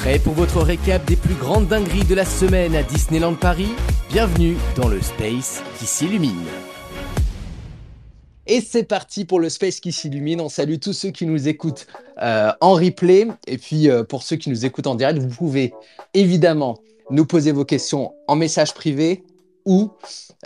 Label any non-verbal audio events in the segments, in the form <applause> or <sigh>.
Prêt pour votre récap des plus grandes dingueries de la semaine à Disneyland Paris? Bienvenue dans le Space qui s'illumine. Et c'est parti pour le Space qui s'illumine. On salue tous ceux qui nous écoutent euh, en replay. Et puis euh, pour ceux qui nous écoutent en direct, vous pouvez évidemment nous poser vos questions en message privé ou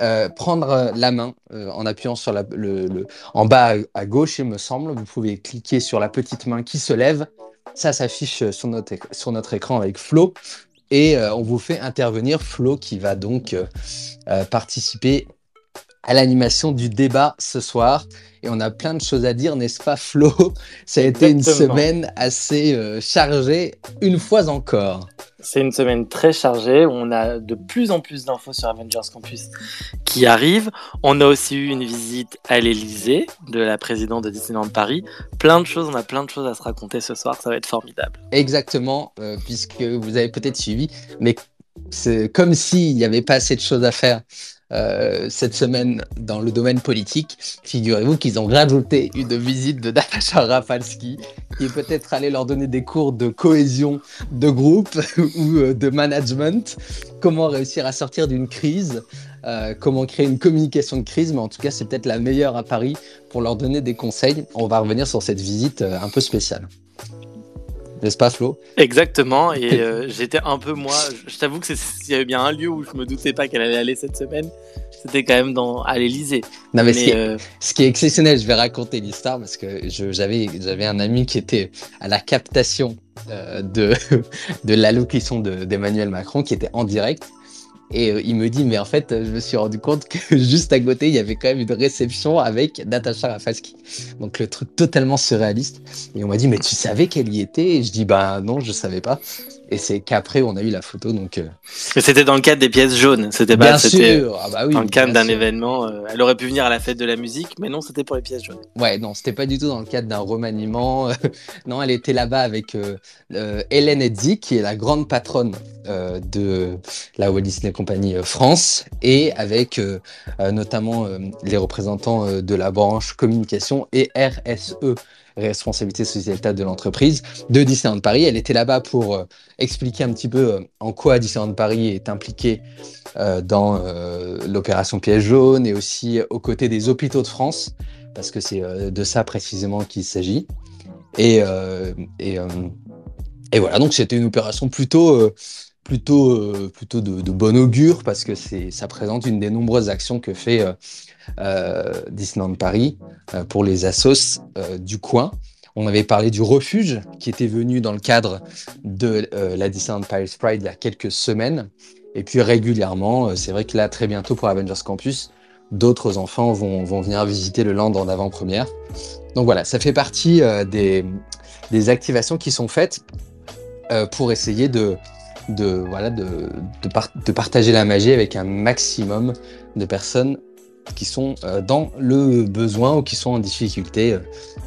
euh, prendre la main en appuyant sur le, en bas à, gauche, il me semble. Vous pouvez cliquer sur la petite main qui se lève. Ça s'affiche sur notre, sur notre écran avec Flo. Et on vous fait intervenir Flo qui va donc participer à l'animation du débat ce soir. Et on a plein de choses à dire, n'est-ce pas Flo? <laughs> Ça a été une semaine assez euh, chargée, une fois encore. C'est une semaine très chargée. On a de plus en plus d'infos sur Avengers Campus qui arrivent. On a aussi eu une visite à l'Elysée de la présidente de Disneyland Paris. Plein de choses, on a plein de choses à se raconter ce soir. Ça va être formidable. Exactement, euh, puisque vous avez peut-être suivi, mais c'est comme s'il n'y avait pas assez de choses à faire euh, cette semaine dans le domaine politique. Figurez-vous qu'ils ont rajouté une visite de Natasha Rafalski, qui est peut-être allé leur donner des cours de cohésion de groupe <laughs> ou euh, de management. Comment réussir à sortir d'une crise, euh, comment créer une communication de crise, mais en tout cas, c'est peut-être la meilleure à Paris pour leur donner des conseils. On va revenir sur cette visite un peu spéciale n'est-ce pas Flo? Exactement, et <laughs> euh, j'étais un peu moi, je t'avoue que s'il y avait bien un lieu où je me doutais pas qu'elle allait aller cette semaine, c'était quand même dans, à l'Elysée. Non mais, euh, ce, qui est, exceptionnel, je vais raconter l'histoire parce que j'avais j'avais un ami qui était à la captation euh, de, <laughs> de l'allocution d'Emmanuel Macron qui était en direct et euh, il me dit, mais en fait, je me suis rendu compte que <laughs> juste à côté, il y avait quand même une réception avec Natasha Rafaski. Donc le truc totalement surréaliste. Et on m'a dit, mais tu savais qu'elle y était? Et je dis, bah non, je savais pas. Et c'est qu'après, on a eu la photo. Donc, euh, Mais c'était dans le cadre des pièces jaunes. C'était pas bien sûr. Ah bah oui, dans le cadre d'un événement. Euh, elle aurait pu venir à la fête de la musique, mais non, c'était pour les pièces jaunes. Ouais, non, c'était pas du tout dans le cadre d'un remaniement. <laughs> non, elle était là-bas avec Hélène Edzi, qui est la grande patronne de la Walt Disney Company France, et avec notamment les représentants de la branche communication et RSE responsabilité sociétale de l'entreprise de Disneyland Paris. Elle était là-bas pour euh, expliquer un petit peu euh, en quoi Disneyland Paris est impliqué euh, dans l'opération Piège jaune et aussi aux côtés des hôpitaux de France, parce que c'est de ça précisément qu'il s'agit. Et, voilà, donc c'était une opération plutôt plutôt, plutôt de, de, bon augure parce que ça présente une des nombreuses actions que fait Disneyland Paris euh, pour les assos euh, du coin. On avait parlé du refuge qui était venu dans le cadre de la Disneyland Paris Pride il y a quelques semaines. Et puis régulièrement, c'est vrai que là, très bientôt pour Avengers Campus, d'autres enfants vont, venir visiter le land en avant-première. Donc voilà, ça fait partie des, activations qui sont faites pour essayer de, voilà, de, partager la magie avec un maximum de personnes qui sont euh, dans le besoin ou qui sont en difficulté, euh,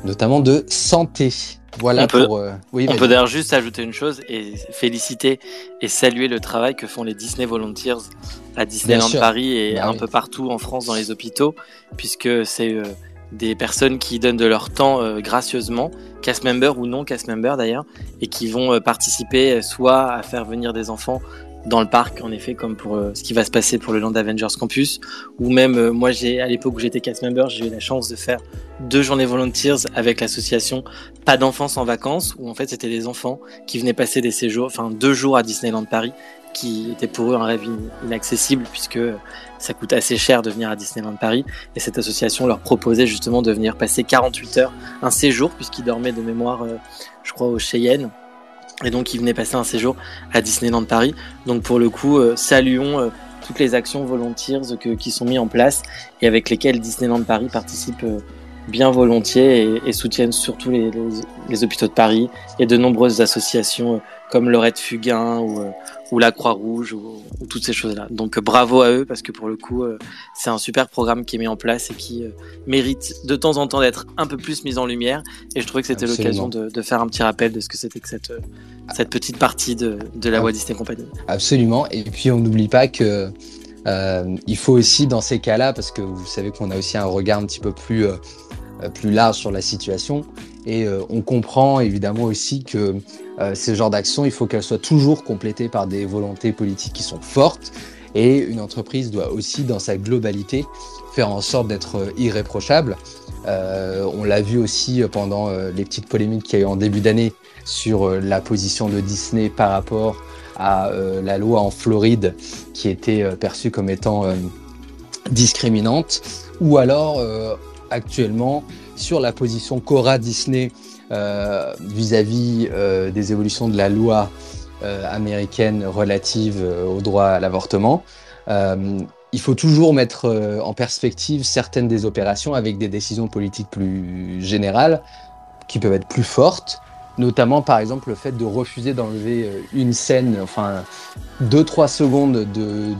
notamment de santé. Voilà on peut, pour. Euh, oui, on peut d'ailleurs juste ajouter une chose et féliciter et saluer le travail que font les Disney Volunteers à Disneyland Paris et bah un peu partout en France dans les hôpitaux, puisque c'est des personnes qui donnent de leur temps gracieusement, cast member ou non cast member d'ailleurs, et qui vont participer soit à faire venir des enfants dans le parc, en effet, comme pour euh, ce qui va se passer pour le Land Avengers Campus, ou même euh, moi, j'ai à l'époque où j'étais cast member, j'ai eu la chance de faire deux journées volunteers avec l'association Pas d'enfance en vacances, où en fait c'était des enfants qui venaient passer des séjours, enfin deux jours à Disneyland Paris, qui était pour eux un rêve inaccessible puisque ça coûte assez cher de venir à Disneyland Paris. Et cette association leur proposait justement de venir passer 48 heures, un séjour, puisqu'ils dormaient de mémoire, euh, je crois, au Cheyenne et donc, il venait passer un séjour à Disneyland Paris. Donc, pour le coup, euh, saluons euh, toutes les actions volontaires qui sont mises en place et avec lesquelles Disneyland Paris participe euh, bien volontiers et, soutiennent surtout les, hôpitaux de Paris et de nombreuses associations comme Lorette Fugain ou, ou la Croix-Rouge ou, toutes ces choses-là. Donc bravo à eux parce que pour le coup, c'est un super programme qui est mis en place et qui mérite de temps en temps d'être un peu plus mis en lumière. Et je trouvais que c'était l'occasion de, de, faire un petit rappel de ce que c'était que cette, cette petite partie de, de la Walt Disney Company. Absolument. Et puis on n'oublie pas que euh, il faut aussi dans ces cas-là, parce que vous savez qu'on a aussi un regard un petit peu plus, euh, plus large sur la situation, Et on comprend évidemment aussi que ces genres d'actions, il faut qu'elles soient toujours complétées par des volontés politiques qui sont fortes. Et une entreprise doit aussi, dans sa globalité, faire en sorte d'être irréprochable. on l'a vu aussi pendant les petites polémiques qu'il y a eu en début d'année sur la position de Disney par rapport à la loi en Floride qui était perçue comme étant discriminante, ou alors euh, actuellement sur la position qu'aura Disney euh, vis-à-vis euh, des évolutions de la loi américaine relative au droit à l'avortement. il faut toujours mettre en perspective certaines des opérations avec des décisions politiques plus générales qui peuvent être plus fortes Notamment, par exemple, le fait de refuser d'enlever euh, une scène, enfin, deux, trois secondes de,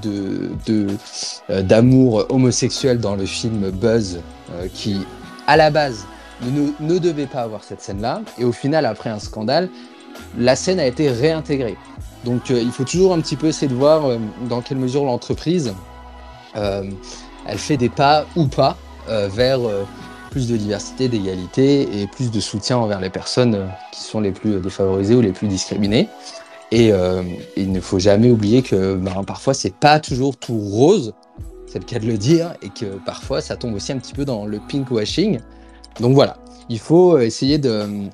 euh, d'amour homosexuel dans le film Buzz, euh, qui, à la base, ne, devait pas avoir cette scène-là. Et au final, après un scandale, la scène a été réintégrée. Donc, il faut toujours un petit peu essayer de voir dans quelle mesure l'entreprise, elle fait des pas ou pas vers plus de diversité, d'égalité et plus de soutien envers les personnes euh, qui sont les plus défavorisées ou les plus discriminées. Et euh, il ne faut jamais oublier que ben, parfois c'est pas toujours tout rose, le cas de le dire, et que parfois ça tombe aussi un petit peu dans le pink washing. Donc voilà, il faut essayer de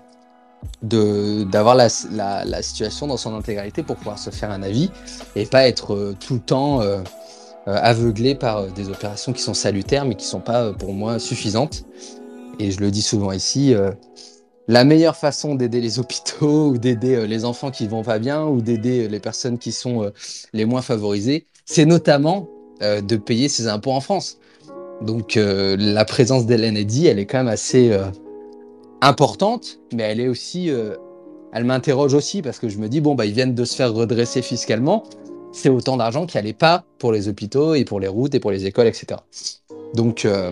d'avoir la, la, situation dans son intégralité pour pouvoir se faire un avis et pas être euh, tout le temps euh, aveuglé par euh, des opérations qui sont salutaires mais qui sont pas euh, pour moi suffisantes. Et je le dis souvent ici, la meilleure façon d'aider les hôpitaux <laughs> ou d'aider les enfants qui vont pas bien ou d'aider les personnes qui sont les moins favorisées, c'est notamment de payer ses impôts en France. Donc la présence d'Hélène Eddy, elle est quand même assez importante, mais elle est aussi, elle m'interroge aussi parce que je me dis bon bah ils viennent de se faire redresser fiscalement, c'est autant d'argent qui n'allait pas pour les hôpitaux et pour les routes et pour les écoles, etc. Donc euh,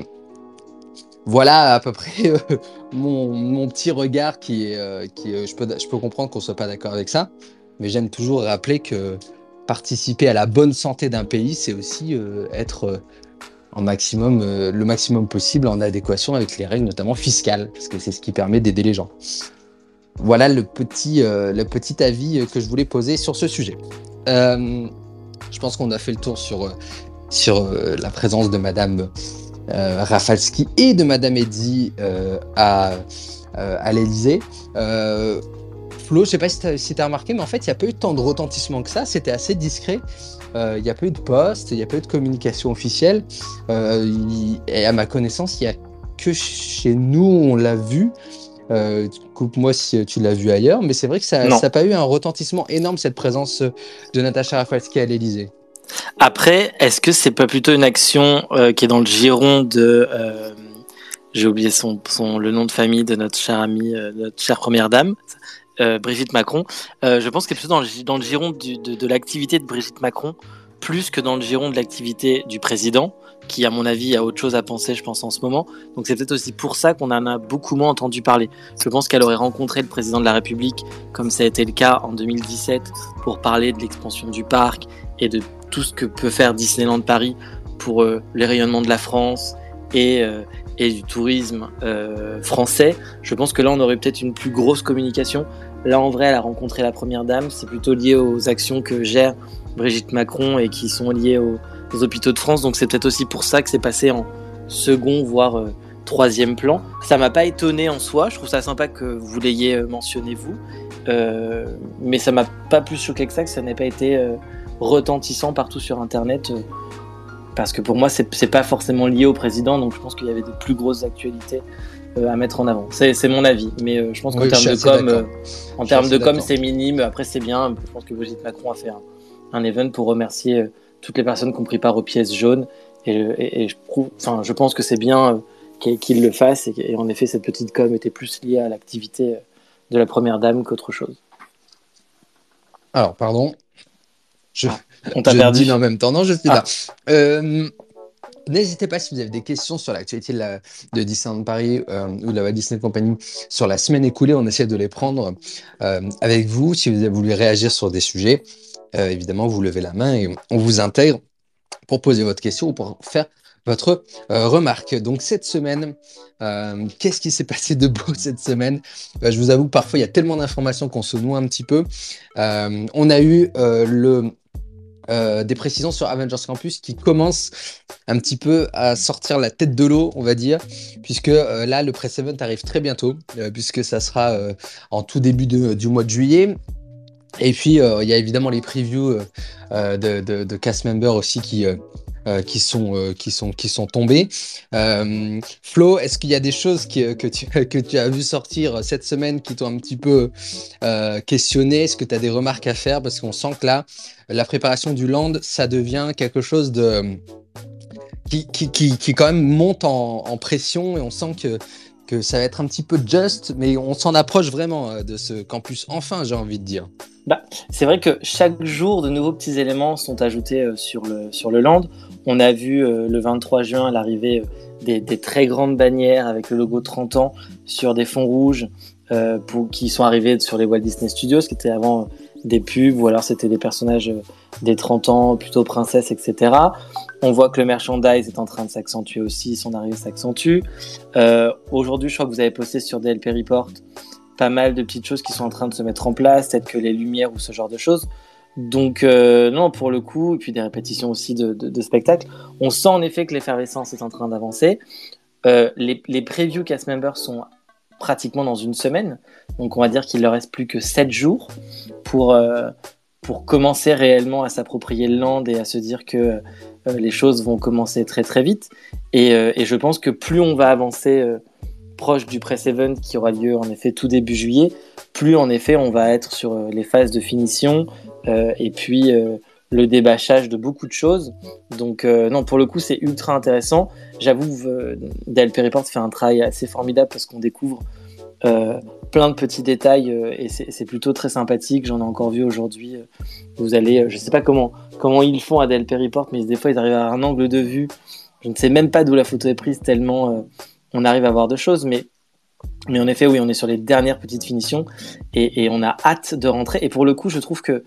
voilà à peu près euh, mon, petit regard qui est, euh, qui je, peux, je peux comprendre qu'on soit pas d'accord avec ça, mais j'aime toujours rappeler que participer à la bonne santé d'un pays, c'est aussi être en maximum, le maximum possible en adéquation avec les règles, notamment fiscales, parce que c'est ce qui permet d'aider les gens. Voilà le petit, le petit avis que je voulais poser sur ce sujet. Euh, je pense qu'on a fait le tour sur, euh, sur euh, la présence de Madame Rafalski et de Madame Eddy à, à l'Elysée. Flo, je sais pas si tu as, remarqué, mais en fait, il n'y a pas eu tant de retentissement que ça. C'était assez discret. Il n'y a pas eu de poste, il n'y a pas eu de communication officielle. et à ma connaissance, il n'y a que chez nous, on l'a vu. Euh, coupe-moi si tu l'as vu ailleurs, mais c'est vrai que ça n'a pas eu un retentissement énorme cette présence de Natacha Rafalski à l'Elysée. Après, est-ce que c'est pas plutôt une action euh, qui est dans le giron de euh, j'ai oublié son, son, le nom de famille de notre chère amie, notre chère première dame, Brigitte Macron. je pense qu'elle est plutôt dans le, giron de, l'activité de Brigitte Macron plus que dans le giron de l'activité du président qui, à mon avis, a autre chose à penser, je pense, en ce moment. Donc c'est peut-être aussi pour ça qu'on en a beaucoup moins entendu parler. Je pense qu'elle aurait rencontré le président de la République, comme ça a été le cas en 2017, pour parler de l'expansion du parc et de tout ce que peut faire Disneyland Paris pour euh, les rayonnements de la France et, euh, du tourisme euh, français. Je pense que là, on aurait peut-être une plus grosse communication. Là, en vrai, elle a rencontré la Première Dame. C'est plutôt lié aux actions que gère Brigitte Macron et qui sont liées aux, hôpitaux de France. Donc c'est peut-être aussi pour ça que c'est passé en second, voire euh, troisième plan. Ça m'a pas étonné en soi. Je trouve ça sympa que vous l'ayez euh, mentionné vous, euh, mais ça m'a pas plus choqué que ça que ça n'ait pas été retentissant partout sur Internet. parce que pour moi, c'est pas forcément lié au président, donc je pense qu'il y avait des plus grosses actualités à mettre en avant. C'est mon avis, mais je pense qu'en termes de com, en termes de com, c'est minime. Après, c'est bien. Je pense que Brigitte Macron a fait un, un event pour remercier euh, toutes les personnes qui ont pris part aux pièces jaunes. Et, je, enfin, je pense que c'est bien euh, qu'il le fasse. Et, en effet, cette petite com était plus liée à l'activité euh, de la première dame qu'autre chose. Alors, pardon. Je, ah, on t'a perdu en même temps. Non, je suis là. Ah. N'hésitez pas si vous avez des questions sur l'actualité de, de Disneyland Paris ou de la Disney Company sur la semaine écoulée. On essaie de les prendre avec vous si vous voulu réagir sur des sujets. Euh, évidemment, vous levez la main et on vous intègre pour poser votre question ou pour faire votre remarque. Donc cette semaine, qu'est-ce qui s'est passé de beau cette semaine? Je vous avoue parfois il y a tellement d'informations qu'on se noie un petit peu. on a eu le euh, des précisions sur Avengers Campus qui commencent un petit peu à sortir la tête de l'eau, on va dire, puisque euh, là, le press event arrive très bientôt, euh, puisque ça sera en tout début du mois de juillet. Et puis, il y a évidemment les previews de, de, cast members aussi qui, euh, qui, sont, euh, qui, sont, qui sont tombés. Euh, Flo, est-ce qu'il y a des choses <laughs> que, tu, as vu sortir cette semaine qui t'ont un petit peu questionné? Est-ce que tu as des remarques à faire? Parce qu'on sent que là, la préparation du land, ça devient quelque chose de... Qui, qui, qui, qui quand même monte en, en pression et on sent que que ça va être un petit peu just, mais on s'en approche vraiment de ce campus. Enfin, j'ai envie de dire. Bah, c'est vrai que chaque jour, de nouveaux petits éléments sont ajoutés sur, le, sur le land. On a vu euh, le 23 juin l'arrivée euh, des, très grandes bannières avec le logo 30 ans sur des fonds rouges euh, qui sont arrivés sur les Walt Disney Studios, qui étaient avant des pubs ou alors c'était des personnages des 30 ans, plutôt princesses, etc. On voit que le merchandise est en train de s'accentuer aussi, son arrivée s'accentue. Aujourd'hui, je crois que vous avez posté sur DLP Report pas mal de petites choses qui sont en train de se mettre en place, peut-être que les lumières ou ce genre de choses. Donc euh, non, pour le coup, et puis des répétitions aussi de, spectacles, on sent en effet que l'effervescence est en train d'avancer. Euh, les, les cast members sont pratiquement dans une semaine, donc on va dire qu'il leur reste plus que 7 jours pour, euh, pour commencer réellement à s'approprier le land et à se dire que les choses vont commencer très très vite. Et, et, je pense que plus on va avancer proche du press event qui aura lieu en effet tout début juillet, plus en effet on va être sur les phases de finition, et puis euh, le débâchage de beaucoup de choses. Donc euh, non, pour le coup, c'est ultra intéressant. J'avoue, Del Report fait un travail assez formidable parce qu'on découvre plein de petits détails et c'est plutôt très sympathique. J'en ai encore vu aujourd'hui. Vous allez, je sais pas comment comment ils font à Del Report, mais des fois ils arrivent à un angle de vue. Je ne sais même pas d'où la photo est prise tellement on arrive à voir de choses, mais mais en effet, oui, on est sur les dernières petites finitions et, on a hâte de rentrer. Et pour le coup, je trouve que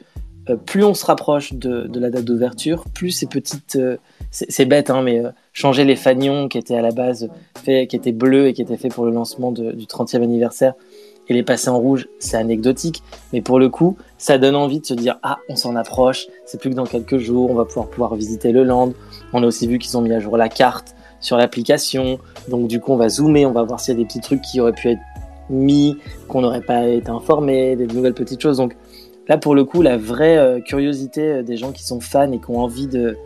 euh, plus on se rapproche de, la date d'ouverture, plus ces petites, euh, c'est bête, hein, mais euh, changer les fanions qui étaient à la base qui étaient bleus et qui étaient faits pour le lancement du 30e anniversaire, et les passer en rouge, c'est anecdotique, mais pour le coup, ça donne envie de se dire ah, on s'en approche, c'est plus que dans quelques jours, on va pouvoir pouvoir visiter le land. On a aussi vu qu'ils ont mis à jour la carte sur l'application, donc du coup on va zoomer, on va voir s'il y a des petits trucs qui auraient pu être mis, qu'on n'aurait pas été informé, des nouvelles petites choses. Donc Là, pour le coup, la vraie euh, curiosité euh, des gens qui sont fans et qui ont envie de,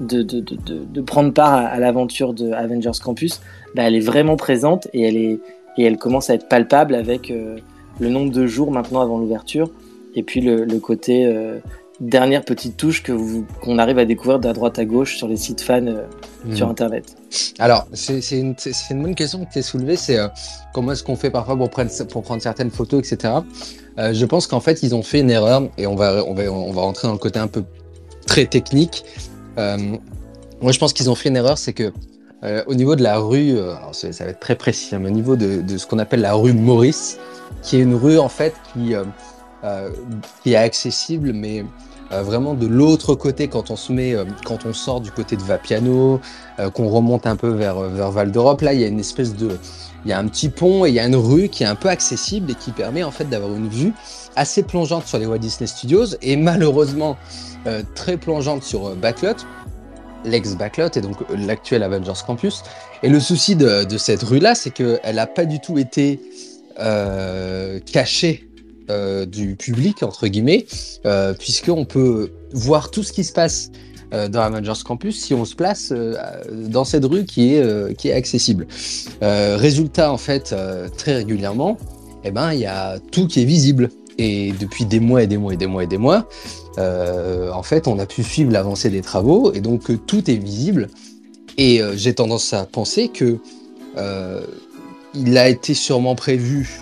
de, de, de, prendre part à, l'aventure de Avengers Campus, bah, elle est vraiment présente et elle, est, et elle commence à être palpable avec euh, le nombre de jours maintenant avant l'ouverture et puis le côté dernière petite touche que qu'on arrive à découvrir de droite à gauche sur les sites fans hmm. sur Internet. Alors, c'est une, une, bonne question que tu as soulevée, c'est comment est-ce qu'on fait parfois pour prendre, pour prendre certaines photos, etc. Euh, je pense qu'en fait, ils ont fait une erreur, et on va, on va, on va rentrer dans le côté un peu très technique. Euh, moi, je pense qu'ils ont fait une erreur, c'est que euh, au niveau de la rue, alors ça, va être très précis, hein, mais au niveau de, de ce qu'on appelle la rue Maurice, qui est une rue en fait qui, qui est accessible, mais vraiment de l'autre côté quand on se met, quand on sort du côté de Vapiano, qu'on remonte un peu vers, vers Val d'Europe, là il y a une espèce de, il y a un petit pont et il y a une rue qui est un peu accessible et qui permet en fait d'avoir une vue assez plongeante sur les Walt Disney Studios et malheureusement euh, très plongeante sur euh, Backlot, l'ex-Backlot et donc euh, l'actuel Avengers Campus. Et le souci de, cette rue-là, c'est qu'elle n'a pas du tout été cachée du public, entre guillemets, puisqu'on peut voir tout ce qui se passe euh, dans Avengers Campus si on se place euh, dans cette rue qui est, euh, qui est accessible. résultat, en fait, très régulièrement, eh ben, il y a tout qui est visible. Et depuis des mois et des mois et des mois et des mois, en fait, on a pu suivre l'avancée des travaux et donc tout est visible. Et j'ai tendance à penser que il a été sûrement prévu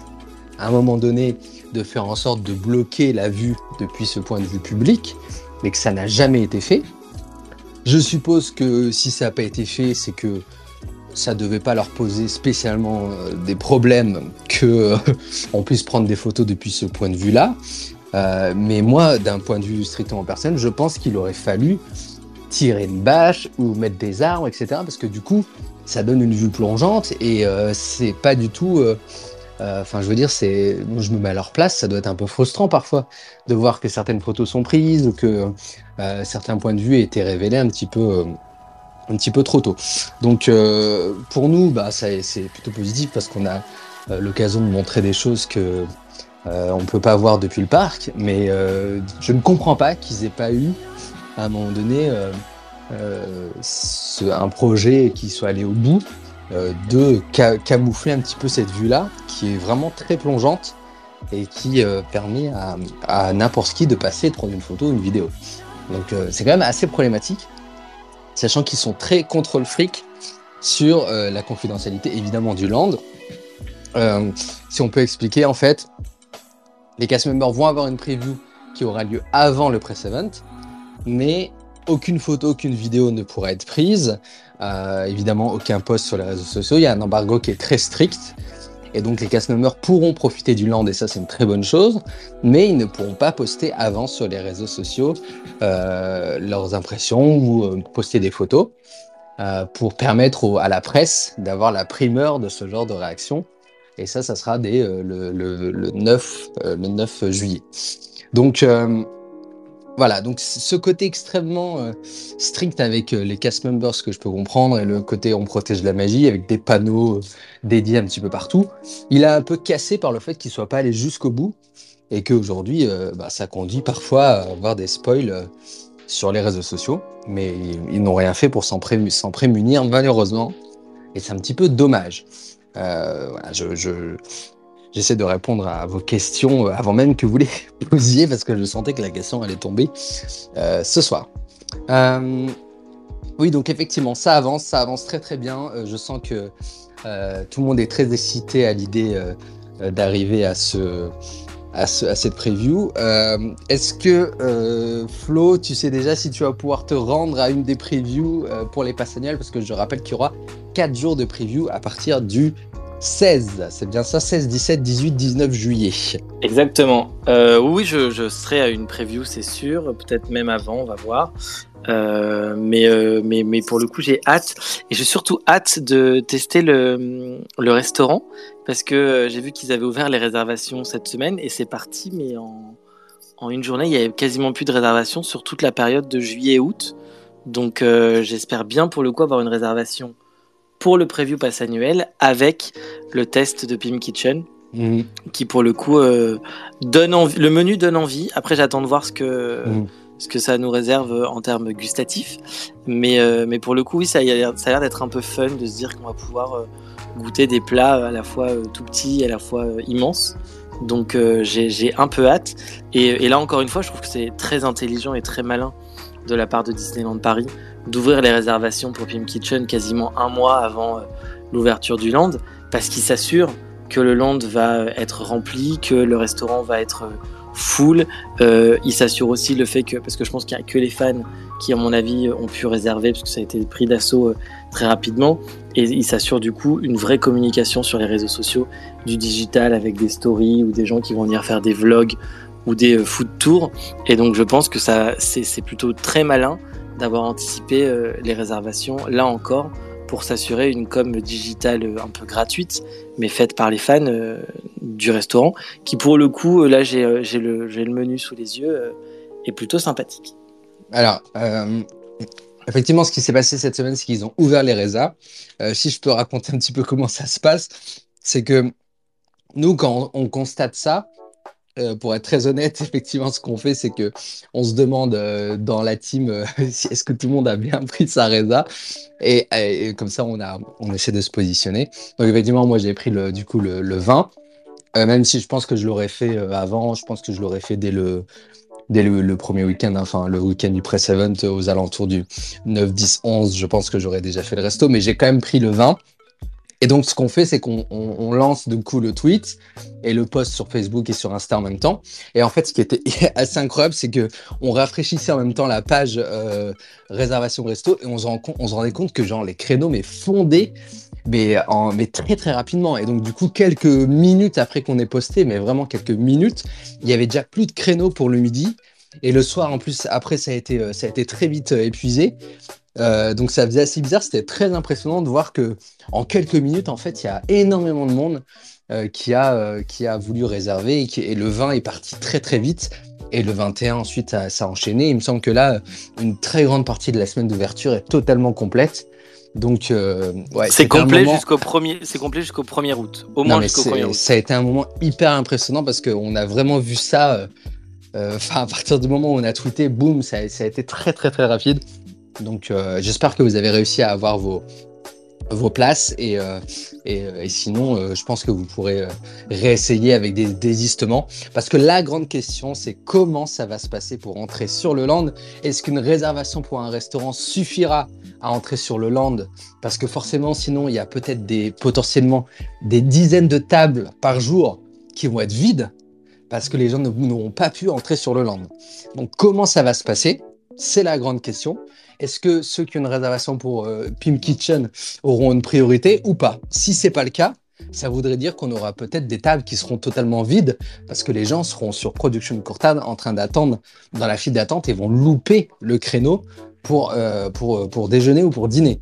à un moment donné de faire en sorte de bloquer la vue depuis ce point de vue public, mais que ça n'a jamais été fait. Je suppose que si ça n'a pas été fait, c'est que ça devait pas leur poser spécialement euh, des problèmes que euh, <laughs> on puisse prendre des photos depuis ce point de vue-là. Euh, mais moi, d'un point de vue strictement personnel, je pense qu'il aurait fallu tirer une bâche ou mettre des armes, etc. Parce que du coup, ça donne une vue plongeante et c'est pas du tout. Enfin, je veux dire, c'est, je me mets à leur place, ça doit être un peu frustrant parfois de voir que certaines photos sont prises ou que certains points de vue été révélés un petit peu un petit peu trop tôt. Donc euh, pour nous, bah, c'est plutôt positif parce qu'on a euh, l'occasion de montrer des choses que euh, on ne peut pas voir depuis le parc. Mais je ne comprends pas qu'ils aient pas eu à un moment donné un projet qui soit allé au bout de camoufler un petit peu cette vue-là, qui est vraiment très plongeante et qui permet à, n'importe qui de passer de prendre une photo ou une vidéo. Donc c'est quand même assez problématique sachant qu'ils sont très contrôle fric sur euh, la confidentialité évidemment du land. Euh, si on peut expliquer, en fait, les cast members vont avoir une preview qui aura lieu avant le press event, mais aucune photo, aucune vidéo ne pourra être prise. Euh, évidemment, aucun post sur les réseaux sociaux. Il y a un embargo qui est très strict. Et donc les cast members pourront profiter du land et ça c'est une très bonne chose, mais ils ne pourront pas poster avant sur les réseaux sociaux euh, leurs impressions ou euh, poster des photos pour permettre à la presse d'avoir la primeur de ce genre de réaction. Et ça, ça sera dès le, le, 9, le 9 juillet. Donc voilà, donc ce côté extrêmement euh, strict avec euh, les cast members, que je peux comprendre, et le côté on protège la magie avec des panneaux euh, dédiés un petit peu partout, il a un peu cassé par le fait qu'il soit pas allé jusqu'au bout et qu'aujourd'hui, bah, ça conduit parfois à avoir des spoils sur les réseaux sociaux, mais ils, n'ont rien fait pour s'en prémunir malheureusement, et c'est un petit peu dommage. voilà, je, J'essaie de répondre à vos questions euh, avant même que vous les <laughs> posiez parce que je sentais que la question allait tomber euh, ce soir. Euh, oui, donc effectivement, ça avance, ça avance très très bien. je sens que tout le monde est très excité à l'idée d'arriver à ce, à, cette preview. Est-ce que Flo, tu sais déjà si tu vas pouvoir te rendre à une des previews pour les passes annuelles Parce que je rappelle qu'il y aura 4 jours de preview à partir du 16, c'est bien ça, 16, 17, 18, 19 juillet. Exactement. Euh, oui, je, serai à une preview, c'est sûr, peut-être même avant, on va voir. Euh, mais, euh, mais, mais pour le coup, j'ai hâte. Et j'ai surtout hâte de tester le, le restaurant, parce que j'ai vu qu'ils avaient ouvert les réservations cette semaine, et c'est parti, mais en, en une journée, il y avait quasiment plus de réservations sur toute la période de juillet et août. Donc j'espère bien pour le coup avoir une réservation pour le preview pass annuel avec le test de Pim Kitchen. Mhm. Qui pour le coup euh, donne envie, le menu donne envie. Après j'attends de voir ce que mhm. ce que ça nous réserve en termes gustatifs. Mais euh, mais pour le coup oui ça a l'air ça a l'air d'être un peu fun de se dire qu'on va pouvoir euh, goûter des plats à la fois tout petits et à la fois immenses. Donc j'ai un peu hâte. Et, et, là encore une fois je trouve que c'est très intelligent et très malin de la part de Disneyland Paris d'ouvrir les réservations pour Pim Kitchen quasiment un mois avant euh, l'ouverture du land, parce qu'il s'assure que le land va être rempli, que le restaurant va être euh, full. Euh, il s'assure aussi le fait que, parce que je pense qu'il n'y a que les fans qui, à mon avis, ont pu réserver, parce que ça a été pris d'assaut très rapidement. Et il s'assure du coup une vraie communication sur les réseaux sociaux, du digital avec des stories ou des gens qui vont venir faire des vlogs ou des food tours. Et donc je pense que ça, c'est plutôt très malin d'avoir anticipé euh, les réservations, là encore, pour s'assurer une com digitale euh, un peu gratuite, mais faite par les fans euh, du restaurant, qui pour le coup, là j'ai le, le menu sous les yeux, est plutôt sympathique. Alors, effectivement, ce qui s'est passé cette semaine, c'est qu'ils ont ouvert les résas. si je peux raconter un petit peu comment ça se passe, c'est que nous, quand on constate ça, euh, pour être très honnête, <laughs> effectivement, ce qu'on fait, c'est que on se demande euh, dans la team euh, <laughs> est-ce que tout le monde a bien pris sa reza et, comme ça, on, a, on essaie de se positionner. Donc, effectivement, moi, j'ai pris le, du coup le, le 20, même si je pense que je l'aurais fait avant, je pense que je l'aurais fait dès le, dès le, premier week-end, hein, enfin le week-end du press event aux alentours du 9, 10, 11, je pense que j'aurais déjà fait le resto, mais j'ai quand même pris le 20 et donc, ce qu'on fait, c'est qu'on on, lance du coup le tweet et le post sur Facebook et sur Insta en même temps. Et en fait, ce qui était <laughs> assez incroyable, c'est que on rafraîchissait en même temps la page euh, réservation resto et on se, rendait compte que genre les créneaux mais fondaient mais, en, mais très très rapidement. Et donc du coup, quelques minutes après qu'on ait posté, mais vraiment quelques minutes, il y avait déjà plus de créneaux pour le midi. Et le soir, en plus, après, ça a été, ça a été très vite épuisé. Donc ça faisait assez bizarre, c'était très impressionnant de voir que en quelques minutes, en fait, il y a énormément de monde qui, a, qui a voulu réserver et, et, le vin est parti très très vite. Et le 21, ensuite, ça, ça, a enchaîné. Il me semble que là, une très grande partie de la semaine d'ouverture est totalement complète. Donc, euh, ouais, c'est complet jusqu'au premier, c'est complet jusqu'au 1er août, au moins jusqu'au 1er août. Ça a été un moment hyper impressionnant parce qu'on a vraiment vu ça. Euh, euh, <laughs> enfin, à partir du moment où on a tweeté, boum, ça, ça, a été très très très rapide. Donc, j'espère que vous avez réussi à avoir vos, places et, euh, euh, sinon euh, je pense que vous pourrez réessayer avec des désistements. Parce que la grande question c'est comment ça va se passer pour entrer sur le land. Est-ce qu'une réservation pour un restaurant suffira à entrer sur le land? Parce que forcément sinon il y a peut-être des potentiellement des dizaines de tables par jour qui vont être vides parce que les gens n'auront pas pu entrer sur le land. Donc comment ça va se passer? C'est la grande question est-ce que ceux qui ont une réservation pour euh, Pim Kitchen auront une priorité ou pas? Si c'est pas le cas, ça voudrait dire qu'on aura peut-être des tables qui seront totalement vides parce que les gens seront sur Production Courtade en train d'attendre dans la file d'attente et vont louper le créneau pour, euh, euh, pour déjeuner ou pour dîner.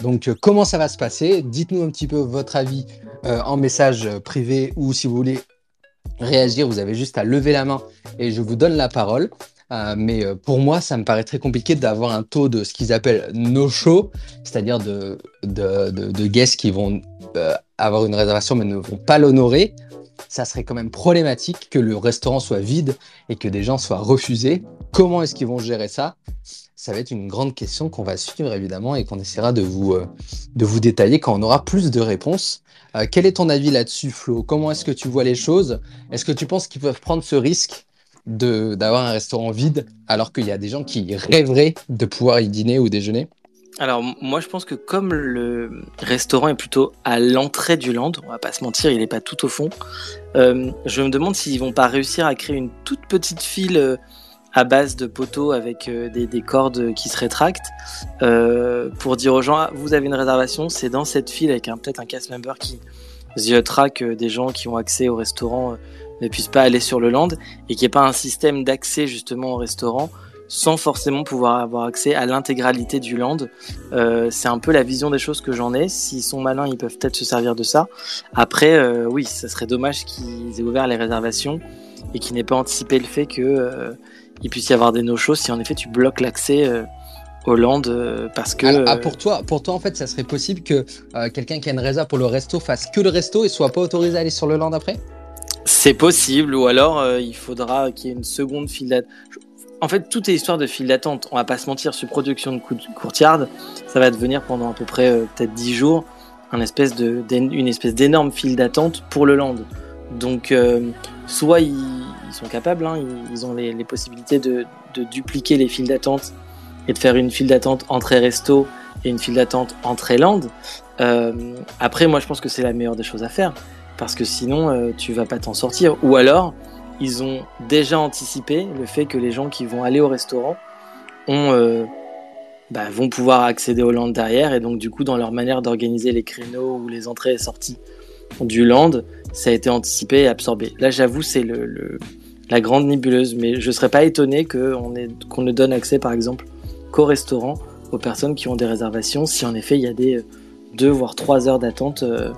Donc, comment ça va se passer? Dites-nous un petit peu votre avis en message privé ou si vous voulez réagir, vous avez juste à lever la main et je vous donne la parole. Euh, mais euh, pour moi, ça me paraît très compliqué d'avoir un taux de ce qu'ils appellent no-show, c'est-à-dire de, de, de, guests qui vont euh, avoir une réservation mais ne vont pas l'honorer. Ça serait quand même problématique que le restaurant soit vide et que des gens soient refusés. Comment est-ce qu'ils vont gérer ça? Ça va être une grande question qu'on va suivre évidemment et qu'on essaiera de vous, de vous détailler quand on aura plus de réponses. quel est ton avis là-dessus, Flo? Comment est-ce que tu vois les choses? Est-ce que tu penses qu'ils peuvent prendre ce risque? D'avoir un restaurant vide alors qu'il y a des gens qui rêveraient de pouvoir y dîner ou déjeuner alors moi je pense que comme le restaurant est plutôt à l'entrée du land, on va pas se mentir, il n'est pas tout au fond. Euh, je me demande s'ils vont pas réussir à créer une toute petite file euh, à base de poteaux avec euh, des, cordes qui se rétractent pour dire aux gens ah, vous avez une réservation, c'est dans cette file avec peut-être un cast member qui ziotera que des gens qui ont accès au restaurant ne puissent pas aller sur le land et qu'il n'y ait pas un système d'accès justement au restaurant sans forcément pouvoir avoir accès à l'intégralité du land. Euh, c'est un peu la vision des choses que j'en ai. S'ils sont malins, ils peuvent peut-être se servir de ça. Après, euh, oui, ça serait dommage qu'ils aient ouvert les réservations et qu'ils n'aient pas anticipé le fait qu'il euh, puisse y avoir des no-shows si en effet tu bloques l'accès au land parce que. Ah, pour toi, pour toi en fait, ça serait possible que quelqu'un qui a une réserve pour le resto fasse que le resto et soit pas autorisé à aller sur le land après? C'est possible, ou alors euh, il faudra qu'il y ait une seconde file d'attente. En fait, tout est histoire de file d'attente. On va pas se mentir, sur production de courtiard, ça va devenir pendant à peu près euh, peut-être 10 jours une espèce d'énorme file d'attente pour le land. Donc, euh, soit ils, sont capables, hein, ils, ont les, possibilités de, de, dupliquer les files d'attente et de faire une file d'attente entrée-resto et une file d'attente entrée-land. après, moi, je pense que c'est la meilleure des choses à faire parce que sinon euh, tu vas pas t'en sortir. Ou alors ils ont déjà anticipé le fait que les gens qui vont aller au restaurant euh, bah, vont pouvoir accéder au land derrière et donc du coup dans leur manière d'organiser les créneaux ou les entrées et sorties du land, ça a été anticipé et absorbé. Là j'avoue c'est la grande nébuleuse, mais je serais pas étonné qu'on qu'on ne donne accès par exemple qu'au restaurant aux personnes qui ont des réservations si en effet il y a des deux voire trois heures d'attente euh,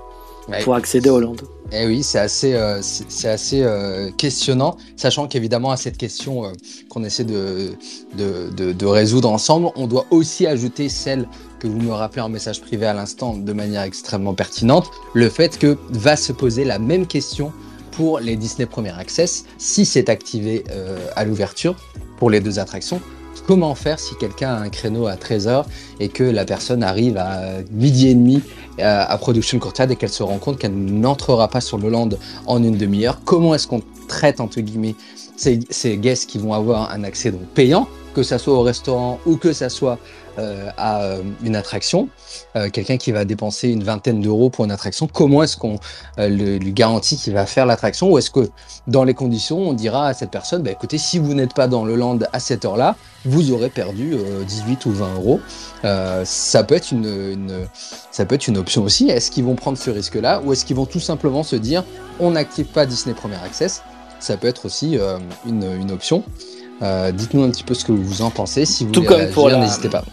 pour accéder au land. Eh oui, c'est assez, euh, c'est assez euh, questionnant, sachant qu'évidemment à cette question euh, qu'on essaie de, de, de, de, résoudre ensemble, on doit aussi ajouter celle que vous me rappelez en message privé à l'instant de manière extrêmement pertinente, le fait que va se poser la même question pour les Disney Premier Access si c'est activé à l'ouverture pour les deux attractions comment faire si quelqu'un a un créneau à 13h et que la personne arrive à midi et demi euh, à Production Courtyard et qu'elle se rend compte qu'elle n'entrera pas sur le land en une demi-heure. Comment est-ce qu'on traite, entre guillemets, ces, ces guests qui vont avoir un accès payant, que ça soit au restaurant ou que ça soit euh, à euh, une attraction, euh, quelqu'un qui va dépenser une vingtaine d'euros pour une attraction, comment est-ce qu'on lui garantit qu'il va faire l'attraction Ou est-ce que dans les conditions, on dira à cette personne, bah, écoutez, si vous n'êtes pas dans le land à cette heure-là, vous aurez perdu 18 ou 20 euros. ça, peut être une, ça peut être une option aussi. Est-ce qu'ils vont prendre ce risque-là ou est-ce qu'ils vont tout simplement se dire, on n'active pas Disney Premier Access? Ça peut être aussi une, une option. Dites-nous un petit peu ce que vous en pensez. Si vous Tout voulez comme réagir, n'hésitez pas.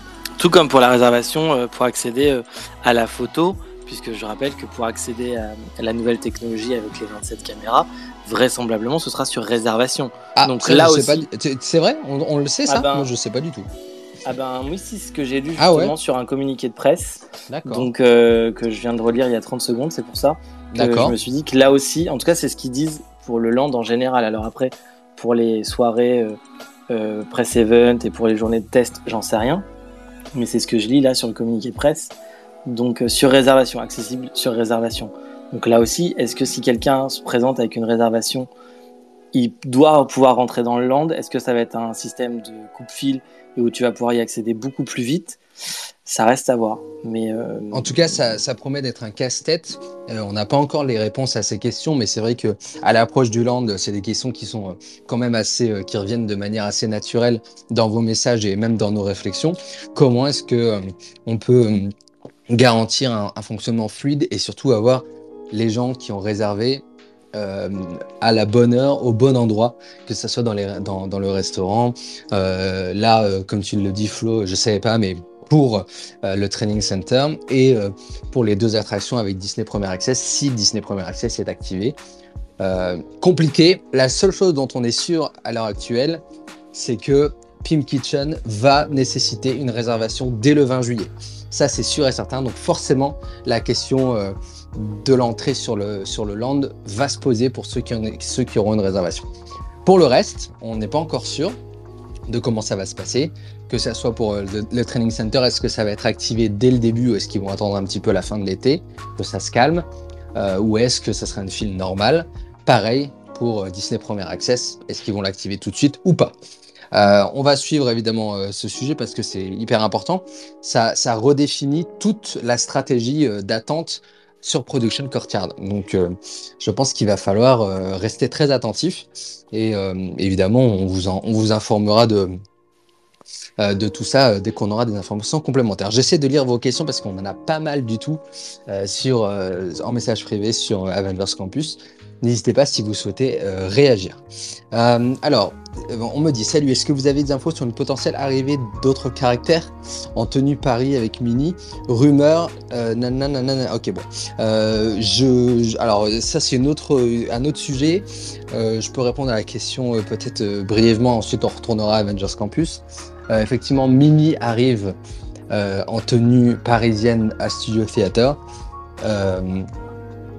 Tout comme pour la réservation, pour accéder à la photo, puisque je rappelle que pour accéder à la nouvelle technologie avec les 27 caméras, vraisemblablement ce sera sur réservation. Ah, Donc là aussi, c'est vrai, on, le sait ça? Ah ben, Moi je sais pas du tout. Ah ben oui, c'est ce que j'ai lu ah justement sur un communiqué de presse. Donc euh, que je viens de relire il y a 30 secondes, c'est pour ça. D'accord. Je me suis dit que là aussi, en tout cas c'est ce qu'ils disent pour le land en général. Alors après, pour les soirées euh, euh, press event et pour les journées de test, j'en sais rien. Mais c'est ce que je lis là sur le communiqué presse. Donc sur réservation, accessible sur réservation. Donc là aussi, est-ce que si quelqu'un se présente avec une réservation, il doit pouvoir rentrer dans le land? Est-ce que ça va être un système de coupe-fil et où tu vas pouvoir y accéder beaucoup plus vite? Ça reste à voir. Mais euh, En tout cas, ça, promet d'être un casse-tête. Euh, on n'a pas encore les réponses à ces questions, mais c'est vrai que à l'approche du land, c'est des questions qui sont euh, quand même assez, qui reviennent de manière assez naturelle dans vos messages et même dans nos réflexions. Comment est-ce que on peut garantir un, fonctionnement fluide et surtout avoir les gens qui ont réservé à la bonne heure, au bon endroit, que ce soit dans, les, dans, dans le restaurant. Là, comme tu le dis, Flo, je savais pas, mais pour le training center et pour les deux attractions avec Disney Premier Access, si Disney Premier Access est activé. compliqué. La seule chose dont on est sûr à l'heure actuelle, c'est que Pim Kitchen va nécessiter une réservation dès le 20 juillet. Ça, c'est sûr et certain. Donc forcément, la question euh, de l'entrée sur le, sur le land va se poser pour ceux qui, ceux qui auront une réservation. Pour le reste, on n'est pas encore sûr de comment ça va se passer, que ce soit pour euh, le, training center, est-ce que ça va être activé dès le début ou est-ce qu'ils vont attendre un petit peu la fin de l'été, que ça se calme, euh, ou est-ce que ça sera une file normale? Pareil pour Disney Premier Access, est-ce qu'ils vont l'activer tout de suite ou pas? Euh, on va suivre évidemment euh, ce sujet parce que c'est hyper important. Ça, redéfinit toute la stratégie euh, d'attente sur Production Courtyard. Donc, je pense qu'il va falloir rester très attentif et évidemment, on vous, informera de, tout ça dès qu'on aura des informations complémentaires. J'essaie de lire vos questions parce qu'on en a pas mal du tout en message privé sur Avengers Campus. N'hésitez pas si vous souhaitez réagir. alors, euh, on me dit Salut, est-ce que vous avez des infos sur une potentielle arrivée d'autres caractères en tenue Paris avec Mini? Rumeur, euh, nanana, ok, bon. Euh, je, alors, ça, c'est un autre sujet. je peux répondre à la question peut-être brièvement, ensuite on retournera à Avengers Campus. effectivement, Mini arrive en tenue parisienne à Studio Theater.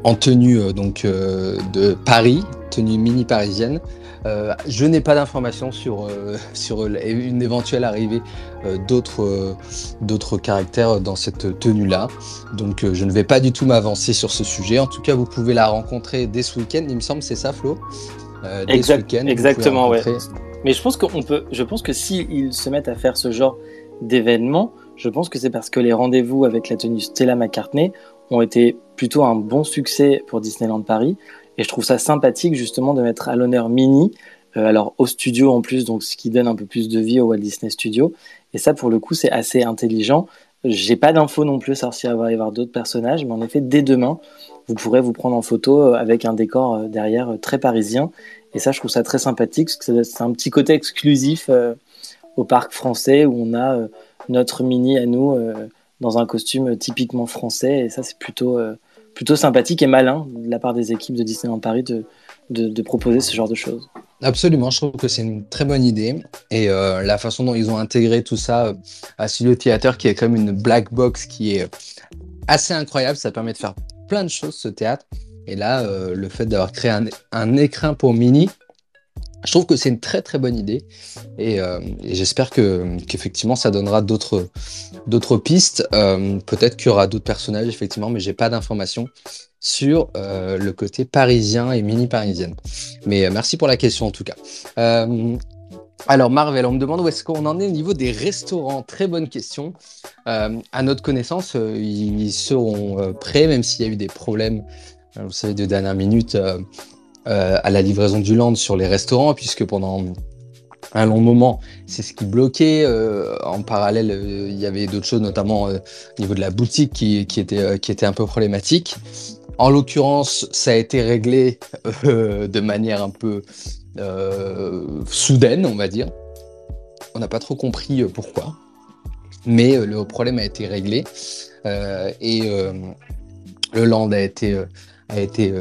En tenue donc de Paris, tenue mini parisienne. Euh, je n'ai pas d'informations sur, euh, <laughs> sur une éventuelle arrivée euh, d'autres, d'autres caractères dans cette tenue-là. Donc je ne vais pas du tout m'avancer sur ce sujet. En tout cas, vous pouvez la rencontrer dès ce week-end. Il me semble, c'est ça, Flo? Dès ce week-end, Exactement, ouais. Mais je pense qu'on peut, je pense que s'ils se mettent à faire ce genre d'événement, je pense que c'est parce que les rendez-vous avec la tenue Stella McCartney ont été plutôt un bon succès pour Disneyland Paris. Et je trouve ça sympathique justement de mettre à l'honneur Minnie, euh, alors au studio en plus, donc ce qui donne un peu plus de vie au Walt Disney Studio. Et ça, pour le coup, c'est assez intelligent. J'ai pas d'infos non plus va y avoir d'autres personnages, mais en effet, dès demain, vous pourrez vous prendre en photo euh, avec un décor euh, derrière très parisien. Et ça, je trouve ça très sympathique, parce que c'est un petit côté exclusif au parc français où on a notre mini à nous dans un costume typiquement français. Et ça, c'est plutôt plutôt sympathique et malin de la part des équipes de Disneyland Paris de, de, proposer ce genre de choses. Absolument, je trouve que c'est une très bonne idée. Et euh, la façon dont ils ont intégré tout ça euh, à Studio Theater, qui est comme une black box qui est assez incroyable, ça permet de faire plein de choses, ce théâtre. Et là, euh, le fait d'avoir créé un, un, écrin pour Mini, je trouve que c'est une très très bonne idée et, euh, j'espère que qu'effectivement ça donnera d'autres d'autres pistes. Euh, peut-être qu'il y aura d'autres personnages effectivement, mais j'ai pas d'informations sur euh, le côté parisien et mini parisienne. Mais merci pour la question en tout cas. alors Marvel, on me demande où est-ce qu'on en est au niveau des restaurants. Très bonne question. à notre connaissance, ils seront prêts, même s'il y a eu des problèmes, vous savez, de dernière minute euh, à la livraison du land sur les restaurants, puisque pendant un long moment, c'est ce qui bloquait. Euh, en parallèle, euh, il y avait d'autres choses, notamment au niveau de la boutique, qui, qui, était, qui était un peu problématique. En l'occurrence, ça a été réglé de manière un peu soudaine, on va dire. On n'a pas trop compris pourquoi, mais le problème a été réglé et le land a été, a été,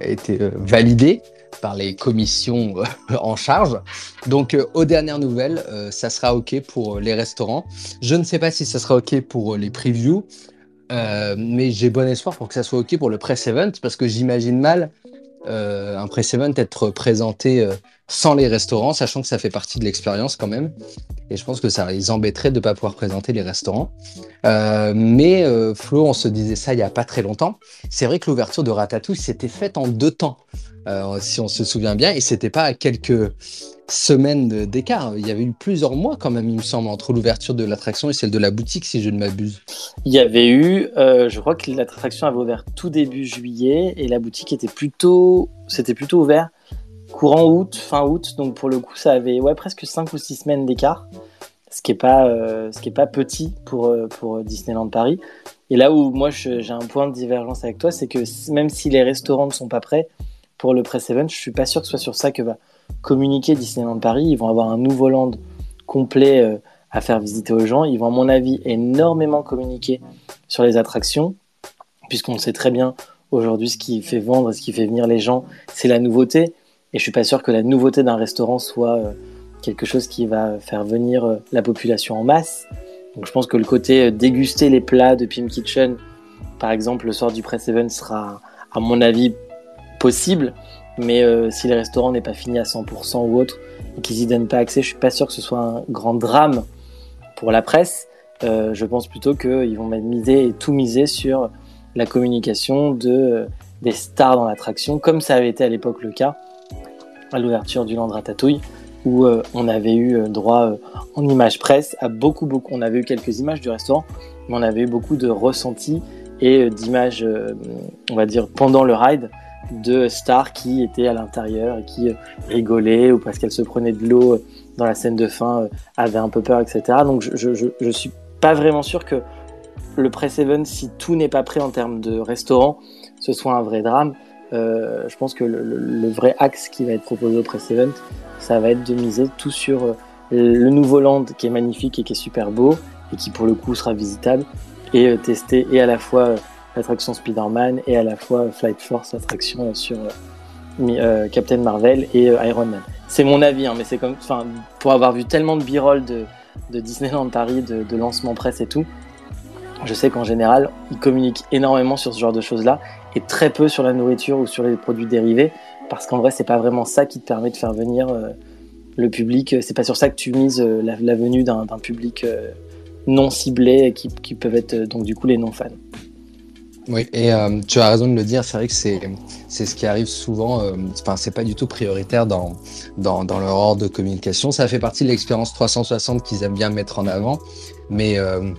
a été validé par les commissions euh, <laughs> en charge. Donc, euh, aux dernières nouvelles, euh, ça sera OK pour les restaurants. Je ne sais pas si ça sera OK pour les previews, mais j'ai bon espoir pour que ça soit OK pour le press event parce que j'imagine mal un press event être présenté sans les restaurants, sachant que ça fait partie de l'expérience quand même. Et je pense que ça les embêterait de ne pas pouvoir présenter les restaurants. mais Flo, on se disait ça il n'y a pas très longtemps. C'est vrai que l'ouverture de Ratatouille s'était faite en deux temps. Euh, si on se souvient bien, et c'était pas à quelques semaines d'écart. Il y avait eu plusieurs mois quand même, il me semble, entre l'ouverture de l'attraction et celle de la boutique, si je ne m'abuse. Il y avait eu, euh, je crois que l'attraction avait ouvert tout début juillet et la boutique était plutôt, c'était plutôt ouvert courant août, fin août. Donc pour le coup, ça avait ouais presque 5 ou 6 semaines d'écart, ce qui est pas, euh, pas petit pour pour Disneyland Paris. Et là où moi j'ai un point de divergence avec toi, c'est que même si les restaurants ne sont pas prêts, pour le press event. Je suis pas sûr que ce soit sur ça que va communiquer Disneyland Paris. Ils vont avoir un nouveau land complet euh, à faire visiter aux gens. Ils vont, à mon avis, énormément communiquer sur les attractions, puisqu'on sait très bien aujourd'hui ce qui fait vendre, ce qui fait venir les gens, c'est la nouveauté. Et je suis pas sûr que la nouveauté d'un restaurant soit euh, quelque chose qui va faire venir euh, la population en masse. Donc je pense que le côté déguster les plats de Pim Kitchen, par exemple, le soir du press event sera, à mon avis, possible. Mais euh, si les restaurants n'est pas fini à 100% ou autre, et qu'ils y donnent pas accès, je suis pas sûr que ce soit un grand drame pour la presse. Euh, je pense plutôt qu'ils vont miser et tout miser sur la communication de, euh, des stars dans l'attraction, comme ça avait été à l'époque le cas à l'ouverture du Land Ratatouille, où on avait eu droit en images presse à beaucoup, beaucoup. On avait eu quelques images du restaurant, mais on avait eu beaucoup de ressentis et d'images, on va dire, pendant le ride de stars qui étaient à l'intérieur et qui euh, rigolaient ou parce qu'elles se prenaient de l'eau euh, dans la scène de fin euh, avaient un peu peur, etc. Donc je, je, suis pas vraiment sûr que le press event, si tout n'est pas prêt en termes de restaurant, ce soit un vrai drame. Je pense que le, vrai axe qui va être proposé au press event, ça va être de miser tout sur le nouveau land qui est magnifique et qui est super beau et qui pour le coup sera visitable et tester et à la fois l'attraction Spider-Man et à la fois Flight Force, attraction sur euh, euh, Captain Marvel et euh, Iron Man. C'est mon avis, hein, mais c'est comme, enfin, pour avoir vu tellement de b-roll de, de, Disneyland Paris, de, de lancement presse et tout, je sais qu'en général, ils communiquent énormément sur ce genre de choses-là très peu sur la nourriture ou sur les produits dérivés, parce qu'en vrai, c'est pas vraiment ça qui te permet de faire venir le public. C'est pas sur ça que tu mises la, venue d'un public non ciblé qui, qui peuvent être donc du coup les non fans. Oui, et euh, tu as raison de le dire, c'est vrai que c'est, ce qui arrive souvent, euh, enfin, c'est pas du tout prioritaire dans, dans, dans, leur ordre de communication. Ça fait partie de l'expérience 360 qu'ils aiment bien mettre en avant, mais, euh,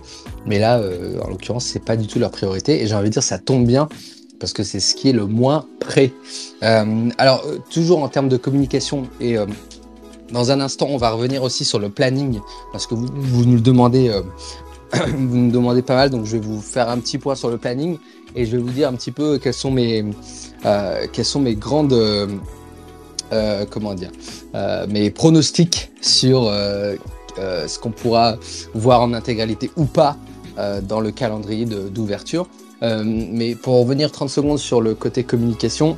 mais là, en l'occurrence, c'est pas du tout leur priorité. Et j'ai envie de dire, ça tombe bien parce que c'est ce qui est le moins prêt. alors, toujours en termes de communication et dans un instant, on va revenir aussi sur le planning parce que vous, nous le demandez. <clears throat> vous nous demandez pas mal, donc je vais vous faire un petit point sur le planning et je vais vous dire un petit peu quelles sont mes, euh, quelles sont mes grandes, euh, euh, comment dire, mes pronostics sur ce qu'on pourra voir en intégralité ou pas dans le calendrier d'ouverture. Mais pour revenir 30 secondes sur le côté communication,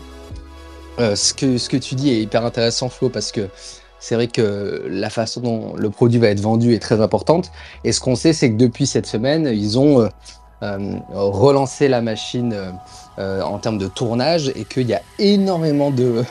ce, que, ce que tu dis est hyper intéressant Flo parce que c'est vrai que la façon dont le produit va être vendu est très importante. Et ce qu'on sait, c'est que depuis cette semaine, ils ont euh, relancer la machine euh, en termes de tournage et qu'il y a énormément <laughs> de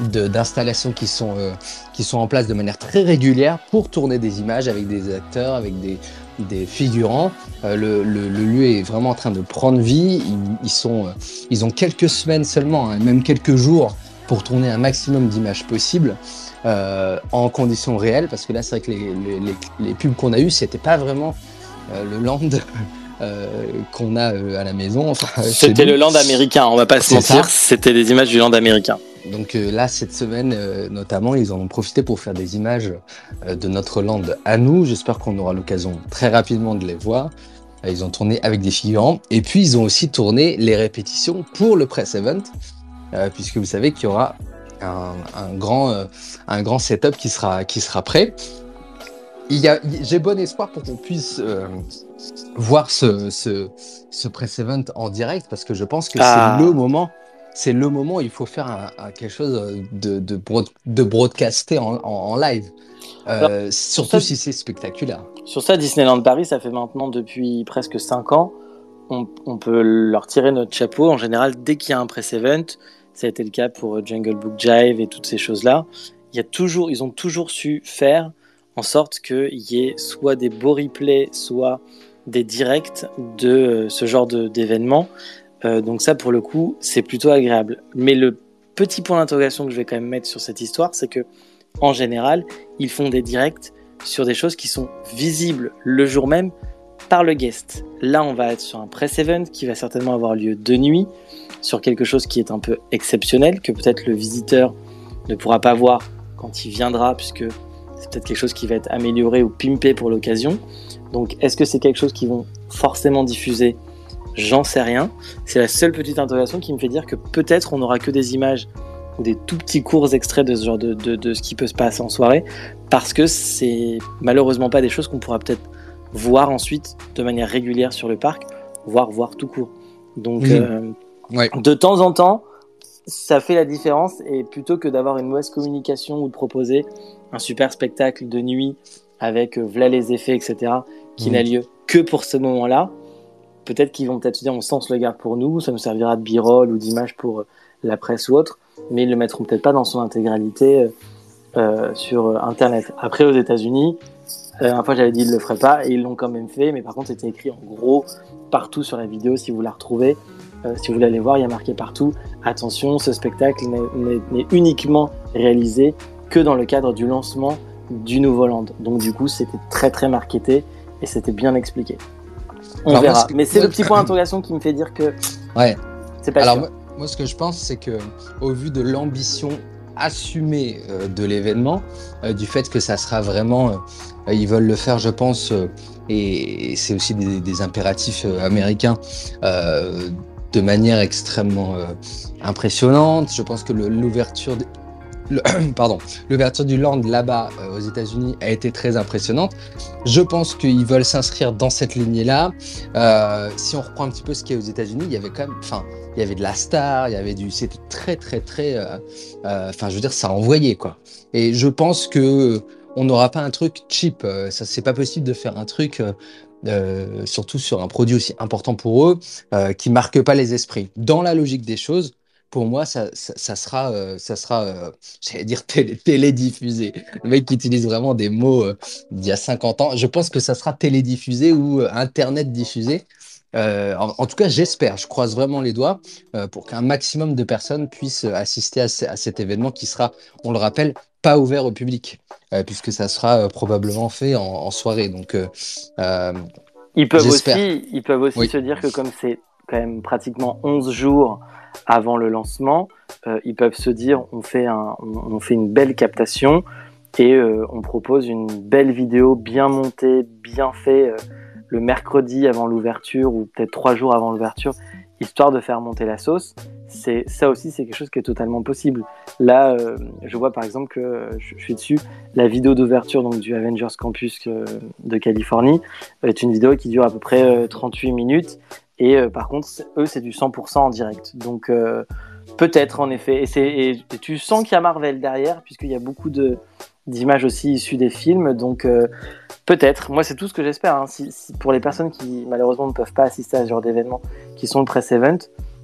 d'installations qui sont euh, qui sont en place de manière très régulière pour tourner des images avec des acteurs, avec des des figurants. le, le, lieu est vraiment en train de prendre vie. Ils, sont, ils ont quelques semaines seulement, hein, même quelques jours, pour tourner un maximum d'images possibles en conditions réelles. Parce que là, c'est vrai que les, les, les pubs qu'on a eues, c'était pas vraiment le land <laughs> euh, qu'on a euh, à la maison. c'était le land américain, on va pas se mentir, c'était des images du land américain. Donc euh, là, cette semaine, notamment, ils en ont profité pour faire des images de notre land à nous. J'espère qu'on aura l'occasion très rapidement de les voir. Ils ont tourné avec des figurants. Et puis, ils ont aussi tourné les répétitions pour le press event, puisque vous savez qu'il y aura un, grand, un grand setup qui sera, qui sera prêt. J'ai bon espoir pour qu'on puisse voir ce, ce, ce press event en direct parce que je pense que c'est ah. le moment c'est le moment où il faut faire quelque chose de, de, de broadcaster en, live. Euh, surtout si c'est spectaculaire. Sur ça, Disneyland Paris, ça fait maintenant depuis presque 5 ans. On, peut leur tirer notre chapeau. En général, dès qu'il y a un press event, ça a été le cas pour Jungle Book Jive et toutes ces choses-là. Il y a toujours, ils ont toujours su faire en sorte qu'il y ait soit des beaux replays, soit des directs de ce genre d'événements. Euh, donc ça, pour le coup, c'est plutôt agréable. Mais le petit point d'interrogation que je vais quand même mettre sur cette histoire, c'est que en général, ils font des directs sur des choses qui sont visibles le jour même par le guest. Là, on va être sur un press event qui va certainement avoir lieu de nuit, sur quelque chose qui est un peu exceptionnel, que peut-être le visiteur ne pourra pas voir quand il viendra, puisque c'est peut-être quelque chose qui va être amélioré ou pimpé pour l'occasion. Donc, est-ce que c'est quelque chose qu'ils vont forcément diffuser J'en sais rien. C'est la seule petite interrogation qui me fait dire que peut-être on n'aura que des images ou des tout petits courts extraits de ce genre de, de, ce qui peut se passer en soirée, parce que c'est malheureusement pas des choses qu'on pourra peut-être voir ensuite de manière régulière sur le parc, voire voir tout court. Donc euh, de temps en temps, ça fait la différence et plutôt que d'avoir une mauvaise communication ou de proposer un super spectacle de nuit avec euh, voilà les effets, etc., qui n'a lieu que pour ce moment-là, peut-être qu'ils vont peut-être se dire on sens le garde pour nous, ça nous servira de b-roll ou d'image pour euh, la presse ou autre, mais ils le mettront peut-être pas dans son intégralité euh, euh, sur Internet. Après, aux États-Unis, la fois j'avais dit ils le feraient pas et ils l'ont quand même fait, mais par contre c'était écrit en gros partout sur la vidéo si vous la retrouvez. si vous voulez aller voir, il y a marqué partout attention, ce spectacle n'est uniquement réalisé que dans le cadre du lancement du nouveau land. Donc du coup, c'était très très marketé et c'était bien expliqué. On verra. Mais c'est le petit point <clears throat> d'interrogation qui me fait dire que. Ouais. C'est pas Alors, Moi, ce que je pense, c'est que au vu de l'ambition assumée euh, de l'événement, euh, du fait que ça sera vraiment. Euh, ils veulent le faire, je pense, et, c'est aussi des, impératifs américains de manière extrêmement impressionnante. Je pense que l'ouverture <clears throat> pardon, l'ouverture du land là-bas euh, aux États-Unis a été très impressionnante. Je pense qu'ils veulent s'inscrire dans cette lignée-là. Euh, si on reprend un petit peu ce qu'il y a aux États-Unis, il y avait quand même, enfin, il y avait de la star, il y avait du, c'était très très très, euh, enfin, je veux dire, ça envoyait quoi. Et je pense que on n'aura pas un truc cheap. ça, c'est pas possible de faire un truc. surtout sur un produit aussi important pour eux, qui marque pas les esprits. Dans la logique des choses, pour moi, ça, ça, sera, euh, ça sera euh, <laughs> j'allais dire télédiffusé. Le mec qui utilise vraiment des mots euh, d'il y a 50 ans. Je pense que ça sera télédiffusé ou Internet diffusé. En, tout cas, j'espère, je croise vraiment les doigts pour qu'un maximum de personnes puissent assister à, cet événement qui sera, on le rappelle, pas ouvert au public, puisque ça sera probablement fait en, soirée. Donc, ils peuvent aussi, ils peuvent aussi se dire que comme c'est quand même pratiquement 11 jours avant le lancement, euh, ils peuvent se dire on fait, une belle captation et euh, on propose une belle vidéo bien montée, bien fait euh, le mercredi avant l'ouverture ou peut-être trois jours avant l'ouverture, histoire de faire monter la sauce. C'est ça aussi, c'est quelque chose qui est totalement possible. Là, je vois par exemple que je, suis dessus, la vidéo d'ouverture du Avengers Campus de Californie est une vidéo qui dure à peu près 38 minutes et euh, par contre, eux, c'est du 100% en direct. Donc euh, peut-être en effet. Et, et tu sens qu'il y a Marvel derrière, puisqu'il y a beaucoup d'images aussi issues des films. Donc euh, peut-être. Moi, c'est tout ce que j'espère. Hein. Si, pour les personnes qui malheureusement ne peuvent pas assister à ce genre d'événements, qui sont le press event,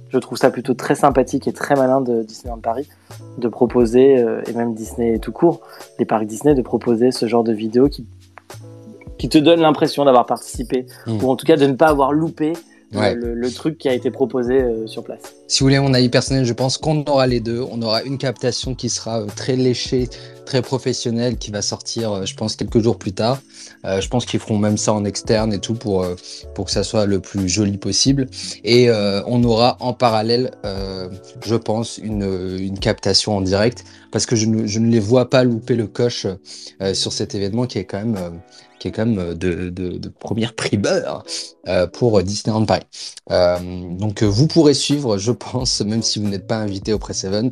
je trouve ça plutôt très sympathique et très malin de Disneyland Paris de proposer, et même Disney tout court, les parcs Disney, de proposer ce genre de vidéos qui, qui te donne l'impression d'avoir participé, mmh. ou en tout cas de ne pas avoir loupé le, truc qui a été proposé euh, sur place. Si vous voulez mon avis personnel, je pense qu'on aura les deux. On aura une captation qui sera euh, très léchée, très professionnel qui va sortir, je pense, quelques jours plus tard. je pense qu'ils feront même ça en externe et tout pour, pour que ça soit le plus joli possible. Et on aura en parallèle, je pense, une, une captation en direct parce que je ne, je ne les vois pas louper le coche sur cet événement qui est quand même qui est quand même euh, de, de, première primeur euh, pour Disneyland Paris. Euh, donc vous pourrez suivre, je pense, même si vous n'êtes pas invité au press event,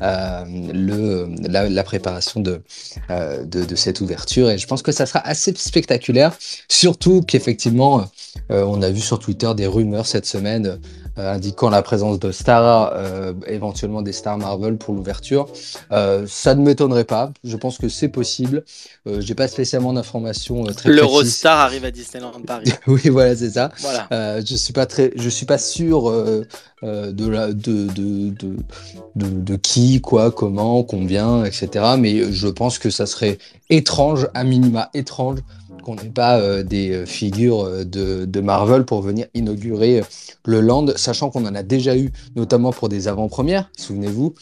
le, la, préparation de, de, cette ouverture. Et je pense que ça sera assez spectaculaire, surtout qu'effectivement, on a vu sur Twitter des rumeurs cette semaine euh, indiquant la présence de stars, euh, éventuellement des stars Marvel pour l'ouverture. Euh, ça ne m'étonnerait pas. Je pense que c'est possible. J'ai pas spécialement d'informations très L'Eurostar arrive à Disneyland Paris. <laughs> oui, voilà, c'est ça. Voilà. je suis pas très, je suis pas sûr de, la, de, de, de, de, qui, quoi, comment, combien, etc. Mais je pense que ça serait étrange, à minima étrange, qu'on n'ait pas euh, des euh, figures euh, de, Marvel pour venir inaugurer le land, sachant qu'on en a déjà eu, notamment pour des avant-premières, souvenez-vous.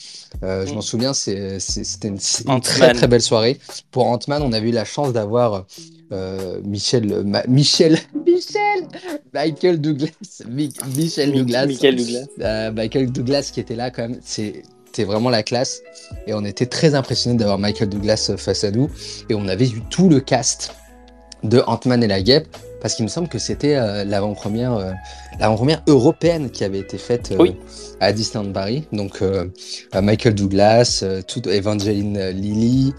Je m'en mm. souviens, c'était une, très très belle soirée. Pour Ant-Man, on avait eu la chance d'avoir Michel, Michel, <laughs> Michel, Michael Douglas, Michel Douglas, Michael Douglas. Michael Douglas qui était là quand même. C'est c'était vraiment la classe et on était très impressionnés d'avoir Michael Douglas face à nous et on avait eu tout le cast de Ant-Man et la guêpe, parce qu'il me semble que c'était euh, l'avant-première, euh, l'avant-première européenne qui avait été faite euh, à Disneyland Paris. Donc Michael Douglas, tout, Evangeline Lilly,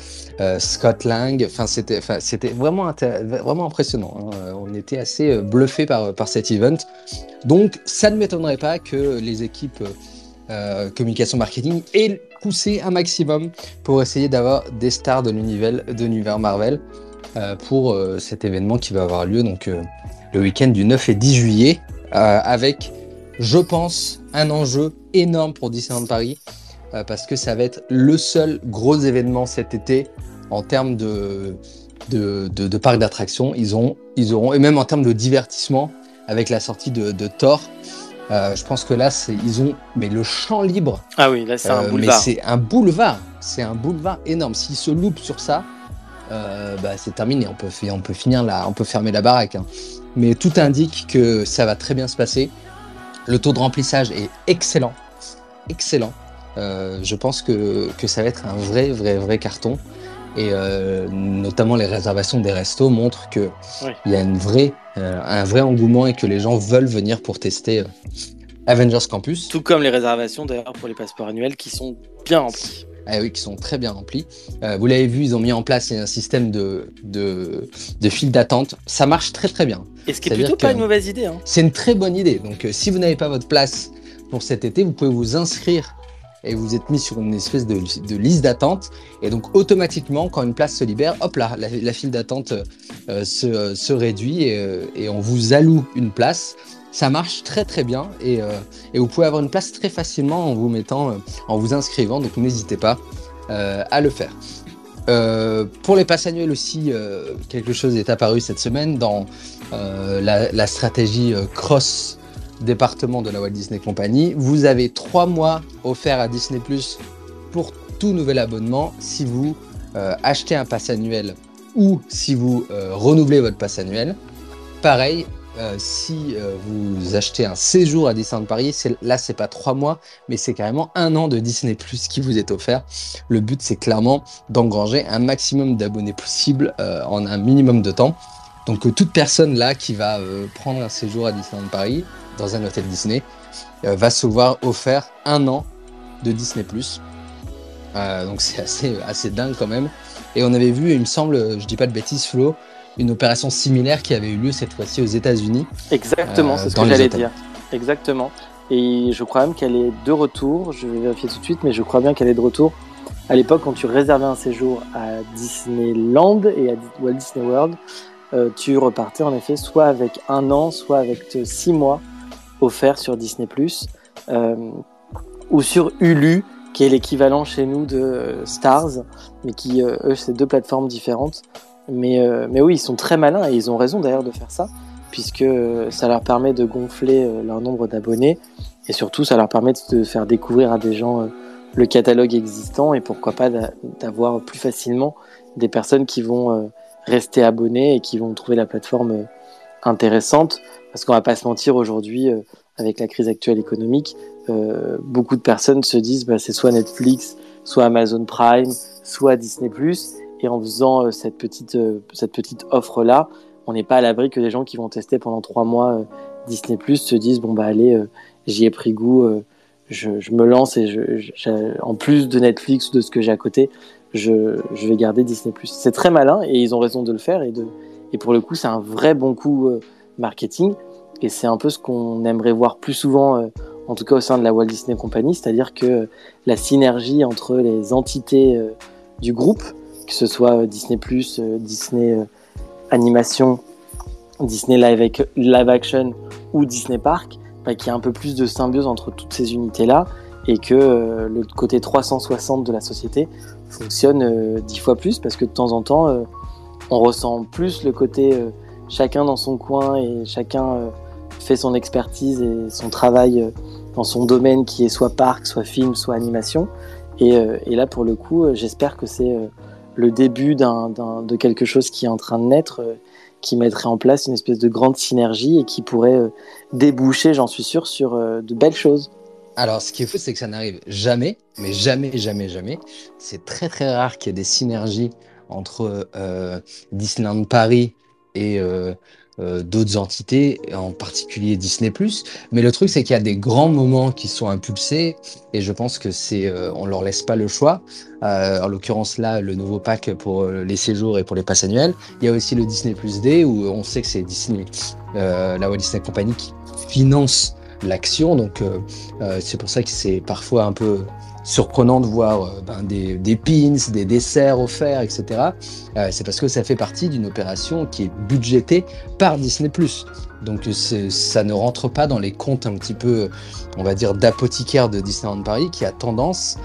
Scott Lang. Enfin, c'était, c'était vraiment, vraiment impressionnant. Hein. On était assez bluffé par, par cet event. Donc, ça ne m'étonnerait pas que les équipes communication marketing aient poussé un maximum pour essayer d'avoir des stars de l'univers, de l'univers Marvel. Euh, pour euh, cet événement qui va avoir lieu donc euh, le week-end du 9 et 10 juillet, avec, je pense, un enjeu énorme pour Disneyland Paris, parce que ça va être le seul gros événement cet été en termes de, de, de, parc d'attractions. Ils, ont, ils auront, et même en termes de divertissement, avec la sortie de, de Thor, je pense que là, ils ont mais le champ libre. Ah oui, là, c'est un boulevard. Mais c'est un boulevard. C'est un boulevard énorme. S'ils se loupent sur ça, euh, bah, c'est terminé. On peut, on peut finir là, on peut fermer la baraque. Hein. Mais tout indique que ça va très bien se passer. Le taux de remplissage est excellent, excellent. Euh, je pense que, que, ça va être un vrai, vrai, vrai carton. Et euh, notamment les réservations des restos montrent qu'il il y a une vraie, un vrai engouement et que les gens veulent venir pour tester Avengers Campus. Tout comme les réservations d'ailleurs pour les passeports annuels qui sont bien remplis. Ah oui, qui sont très bien remplis. Euh, vous l'avez vu, ils ont mis en place un système de, de, de file d'attente. Ça marche très très bien. Et ce qui est plutôt pas une mauvaise idée. Hein. C'est une très bonne idée. Donc euh, si vous n'avez pas votre place pour cet été, vous pouvez vous inscrire et vous êtes mis sur une espèce de, de liste d'attente. Et donc automatiquement, quand une place se libère, hop là, la, file d'attente euh, se, se, réduit et, et on vous alloue une place. Ça marche très très bien et, euh, et, vous pouvez avoir une place très facilement en vous mettant, euh, en vous inscrivant, donc n'hésitez pas euh, à le faire. pour les passes annuelles aussi, quelque chose est apparu cette semaine dans la, la, stratégie cross département de la Walt Disney Company. Vous avez trois mois offerts à Disney Plus pour tout nouvel abonnement si vous achetez un pass annuel ou si vous renouvelez votre pass annuel. Pareil, euh, si euh, vous achetez un séjour à Disneyland Paris, là c'est pas trois mois, mais c'est carrément un an de Disney Plus qui vous est offert. Le but c'est clairement d'engranger un maximum d'abonnés possible euh, en un minimum de temps. Donc toute personne là qui va prendre un séjour à Disneyland Paris dans un hôtel Disney va se voir offert un an de Disney Plus. donc c'est assez, assez dingue quand même. Et on avait vu, il me semble, je dis pas de bêtises, Flo, une opération similaire qui avait eu lieu cette fois-ci aux États-Unis. Exactement, c'est ce que j'allais dire. Exactement. Et je crois même qu'elle est de retour. Je vais vérifier tout de suite, mais je crois bien qu'elle est de retour. À l'époque, quand tu réservais un séjour à Disneyland et à Walt Disney World, euh, tu repartais en effet soit avec un an, soit avec six mois offerts sur Disney euh, ou sur Hulu, qui est l'équivalent chez nous de Stars, mais qui, euh, eux, c'est deux plateformes différentes. Mais, euh, mais oui, ils sont très malins et ils ont raison d'ailleurs de faire ça, puisque ça leur permet de gonfler euh, leur nombre d'abonnés et surtout ça leur permet de faire découvrir à des gens euh, le catalogue existant et pourquoi pas d'avoir plus facilement des personnes qui vont rester abonnées et qui vont trouver la plateforme intéressante. Parce qu'on va pas se mentir aujourd'hui, avec la crise actuelle économique, beaucoup de personnes se disent bah, c'est soit Netflix, soit Amazon Prime, soit Disney+. Et en faisant cette petite, cette petite offre-là, on n'est pas à l'abri que des gens qui vont tester pendant trois mois Disney Plus se disent bon bah allez, euh, j'y ai pris goût, euh, je, me lance et je, en plus de Netflix ou de ce que j'ai à côté, je, vais garder Disney. C'est très malin et ils ont raison de le faire et de et pour le coup c'est un vrai bon coup euh, marketing et c'est un peu ce qu'on aimerait voir plus souvent en tout cas au sein de la Walt Disney Company, c'est-à-dire que la synergie entre les entités du groupe, que ce soit Disney Plus, Disney Animation, Disney Live, Live Action ou Disney Park, bah, qu'il y a un peu plus de symbiose entre toutes ces unités-là et que euh, le côté 360 de la société fonctionne euh, dix fois plus parce que de temps en temps, euh, on ressent plus le côté chacun dans son coin et chacun fait son expertise et son travail dans son domaine qui est soit parc, soit film, soit animation. Et là, pour le coup, j'espère que c'est le début de quelque chose qui est en train de naître qui mettrait en place une espèce de grande synergie et qui pourrait euh, déboucher, j'en suis sûr, sur euh, de belles choses. Alors, ce qui est fou, c'est que ça n'arrive jamais, mais jamais, jamais, jamais. C'est très, très rare qu'il y ait des synergies entre euh, Disneyland Paris et euh, d'autres entités, en particulier Disney+. Mais le truc, c'est qu'il y a des grands moments qui sont impulsés, et je pense que c'est, euh, on leur laisse pas le choix. Euh, en l'occurrence là, le nouveau pack pour les séjours et pour les passes annuelles. Il y a aussi le Disney Plus D où on sait que c'est Disney, la Walt Disney Company qui finance l'action. Donc c'est pour ça que c'est parfois un peu surprenant de voir euh, ben, des, pins, des desserts offerts, etc. Euh, c'est parce que ça fait partie d'une opération qui est budgétée par Disney+. Donc ça ne rentre pas dans les comptes un petit peu, on va dire, d'apothicaire de Disneyland Paris qui a tendance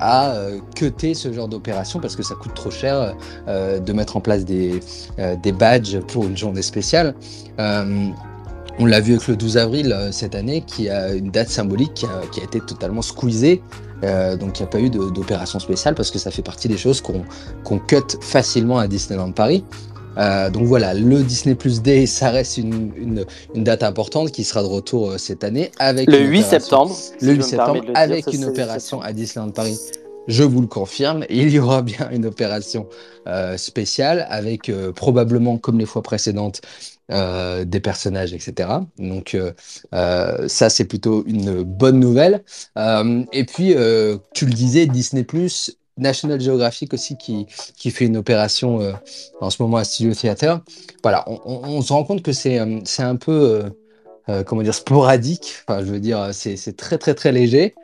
à euh, cuter ce genre d'opération parce que ça coûte trop cher de mettre en place des badges pour une journée spéciale. On l'a vu avec le 12 avril cette année, qui a une date symbolique qui a, qui a été totalement squeezée euh, donc il n'y a pas eu d'opération spéciale parce que ça fait partie des choses qu'on cut facilement à Disneyland Paris. Euh, donc voilà, le Disney Plus Day, ça reste une, une, une, date importante qui sera de retour euh, cette année avec le 8 septembre. Le 8 septembre avec une opération à Disneyland Paris. Je vous le confirme, il y aura bien une opération euh, spéciale avec euh, probablement, comme les fois précédentes, euh, des personnages, etc. Donc euh, euh, ça, c'est plutôt une bonne nouvelle. et puis, tu le disais, Disney ⁇ National Geographic aussi qui, qui fait une opération en ce moment à Studio Theater. Voilà, on, se rend compte que c'est un peu, comment dire, sporadique. Enfin, je veux dire, c'est très très très léger.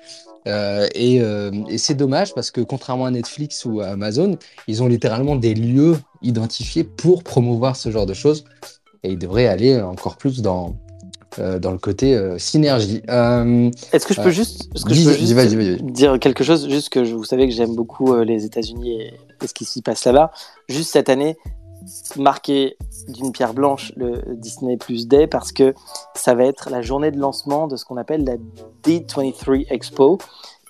Et, c'est dommage parce que contrairement à Netflix ou Amazon, ils ont littéralement des lieux identifiés pour promouvoir ce genre de choses et il devrait aller encore plus dans, euh, dans le côté euh, synergie. Euh, Est-ce que je peux juste, que je peux juste dire quelque chose Juste que vous savez que j'aime beaucoup les États-Unis et, ce qui s'y passe là-bas. Juste cette année, marqué d'une pierre blanche le Disney Plus Day parce que ça va être la journée de lancement de ce qu'on appelle la D23 Expo,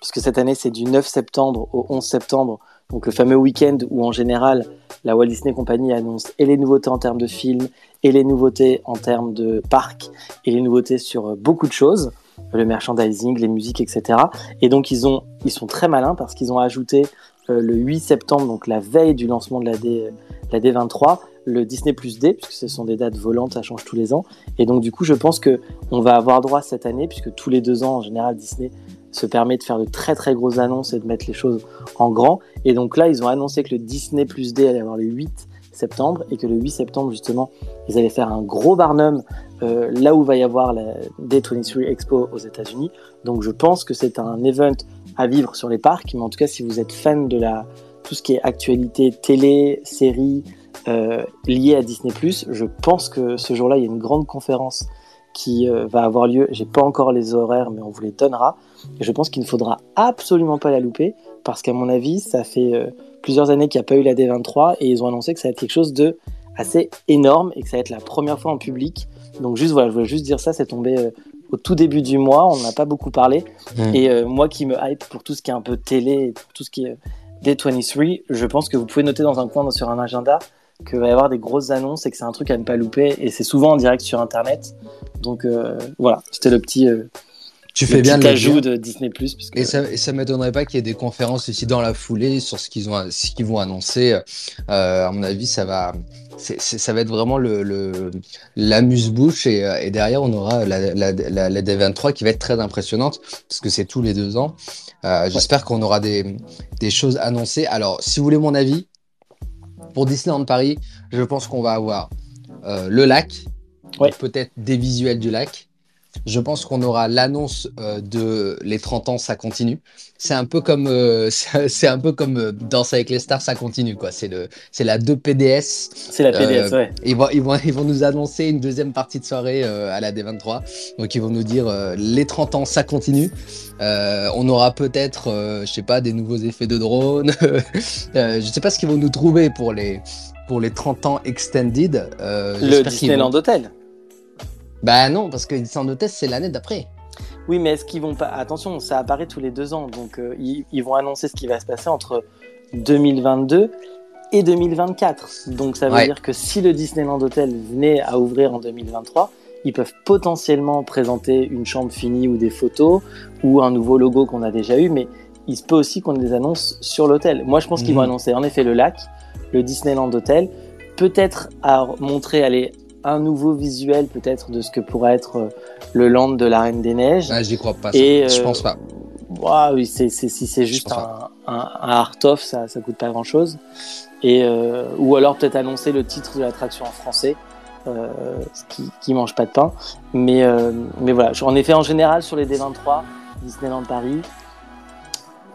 puisque cette année c'est du 9 septembre au 11 septembre donc le fameux week-end où en général la Walt Disney Company annonce et les nouveautés en termes de films, et les nouveautés en termes de parcs, et les nouveautés sur euh, beaucoup de choses, le merchandising, les musiques, etc. Et donc ils, ont, sont très malins parce qu'ils ont ajouté euh, le 8 septembre, donc la veille du lancement de la, D, la D23, le Disney Plus D, puisque ce sont des dates volantes, ça change tous les ans. Et donc du coup, je pense que on va avoir droit cette année, puisque tous les deux ans, en général, Disney se permet de faire de très très grosses annonces et de mettre les choses en grand. Et donc là, ils ont annoncé que le Disney Plus D allait avoir le 8 septembre et que le 8 septembre, justement, ils allaient faire un gros Barnum euh, là où va y avoir la D23 Expo aux États-Unis. Donc je pense que c'est un event à vivre sur les parcs, mais en tout cas, si vous êtes fan de la, tout ce qui est actualité télé, série, euh, à Disney+, je pense que ce jour-là, il y a une grande conférence qui euh, va avoir lieu. J'ai pas encore les horaires, mais on vous les donnera. Et je pense qu'il ne faudra absolument pas la louper parce qu'à mon avis, ça fait euh, plusieurs années qu'il n'y a pas eu la D23 et ils ont annoncé que ça va être quelque chose de assez énorme et que ça va être la première fois en public. Donc juste voilà, je voulais juste dire ça, c'est tombé euh, au tout début du mois. On n'a pas beaucoup parlé. Hmm. Et moi qui me hype pour tout ce qui est un peu télé, pour tout ce qui est D23, je pense que vous pouvez noter dans un coin sur un agenda qu'il va y avoir des grosses annonces et que c'est un truc à ne pas louper. Et c'est souvent en direct sur Internet. Donc voilà, c'était le petit tu fais bien l'ajout de Disney Plus. Et ça, ne m'étonnerait pas qu'il y ait des conférences ici dans la foulée sur ce qu'ils ont, ce qu'ils vont annoncer. Euh, à mon avis, ça va, ça va être vraiment le, l'amuse-bouche et, euh, et, derrière on aura la, la, la, D23 qui va être très impressionnante parce que c'est tous les deux ans. Euh, j'espère qu'on aura des, des choses annoncées. Alors, si vous voulez mon avis, pour Disneyland Paris, je pense qu'on va avoir le lac, peut-être des visuels du lac. Je pense qu'on aura l'annonce euh, de les 30 ans, ça continue. C'est un peu comme, euh, <laughs> c'est un peu comme euh, Danse avec les stars, ça continue quoi. C'est le, c'est la 2 PDS. C'est la PDS, ouais. Ils vont, ils vont, ils vont nous annoncer une deuxième partie de soirée à la D23. Donc ils vont nous dire les 30 ans, ça continue. on aura peut-être, je sais pas, des nouveaux effets de drone. <laughs> je sais pas ce qu'ils vont nous trouver pour les, pour les 30 ans extended. le Disneyland Hotel. Bah non, parce que Disneyland Hotel, c'est l'année d'après. Oui, mais est-ce qu'ils vont pas. Attention, ça apparaît tous les deux ans. Donc, euh, ils, vont annoncer ce qui va se passer entre 2022 et 2024. Donc, ça veut dire que si le Disneyland Hotel venait à ouvrir en 2023, ils peuvent potentiellement présenter une chambre finie ou des photos ou un nouveau logo qu'on a déjà eu. Mais il se peut aussi qu'on ait des annonces sur l'hôtel. Moi, je pense qu'ils vont mhm. annoncer en effet le lac, le Disneyland Hotel, peut-être à montrer, aller un nouveau visuel peut-être de ce que pourrait être euh, le land de la Reine des Neiges. Ah, j'y crois pas. Et, je pense pas. Euh, oui, c'est, si c'est juste un, un, art-off, ça, ça coûte pas grand-chose. Et euh, ou alors peut-être annoncer le titre de l'attraction en français, euh, qui, qui mange pas de pain. Mais mais voilà, en effet, en général sur les D23, Disneyland Paris,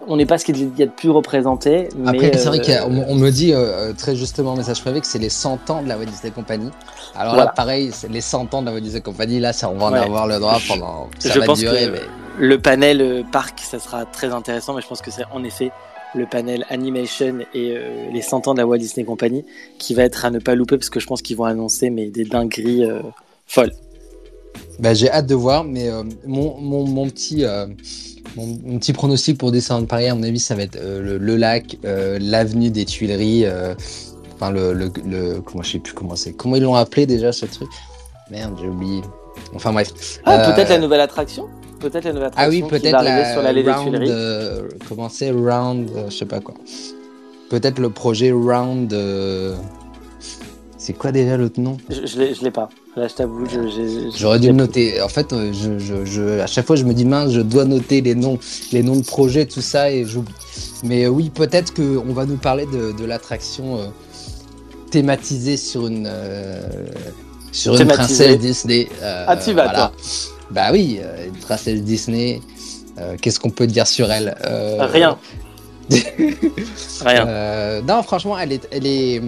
on n'est pas ce qu'il y a de plus représenté. Après, c'est vrai qu'on on me dit euh, très justement, message privé, que c'est les 100 ans de la Walt Disney Company. Alors là, pareil, c'est les 100 ans de la Walt Disney Company. Là, ça, on va en avoir le droit pendant. Ça je va pense durer, que le panel euh, parc, ça sera très intéressant, mais je pense que c'est en effet le panel animation et euh, les 100 ans de la Walt Disney Company qui va être à ne pas louper parce que je pense qu'ils vont annoncer mais des dingueries folles. Bah, j'ai hâte de voir, mais mon, mon, mon, petit mon, petit pronostic pour descendre Paris, à mon avis, ça va être euh, le, lac, euh, l'avenue des Tuileries, euh, enfin le, le, comment je sais plus comment c'est, comment ils l'ont appelé déjà ce truc. Merde, j'ai oublié. Enfin bref. Ah, peut-être la nouvelle attraction. Peut-être la nouvelle attraction. Ah oui, peut-être la sur l'allée des Tuileries. comment c'est, round, je sais pas quoi. Peut-être le projet round. C'est quoi déjà l'autre nom? Je, je l'ai pas. Là, je t'avoue, j'aurais dû le noter. En fait, euh, je, je, à chaque fois, je me dis mince, je dois noter les noms, les noms de projets, tout ça, et j'oublie. Mais euh, oui, peut-être qu'on va nous parler de, l'attraction euh, thématisée sur une sur une princesse Disney. ah, tu vas toi Bah oui, une princesse Disney. Qu'est-ce qu'on peut dire sur elle Rien. <laughs> Rien. non, franchement, elle est, elle est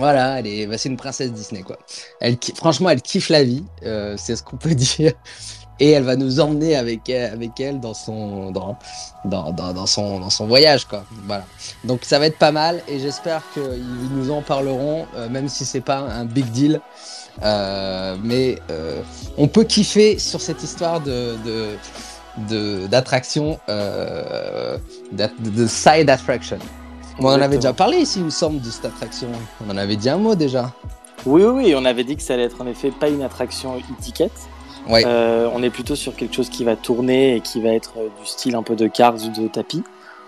voilà, elle est, bah, c'est une princesse Disney quoi. Elle, franchement, elle kiffe la vie, euh, c'est ce qu'on peut <laughs> dire. Et elle va nous emmener avec elle, avec elle dans son dans, dans, dans, son dans son voyage quoi. Voilà. Donc ça va être pas mal et j'espère qu'ils nous en parleront, euh, même si c'est pas un big deal. Euh, mais on peut kiffer sur cette histoire de, de d'attraction, de, de, side attraction on en avait déjà parlé ici, il me semble, de cette attraction. On en avait dit un mot déjà. Oui, oui, oui, on avait dit que ça allait être en effet pas une attraction e-ticket. Ouais. Euh, on est plutôt sur quelque chose qui va tourner et qui va être euh, du style un peu de cars ou de tapis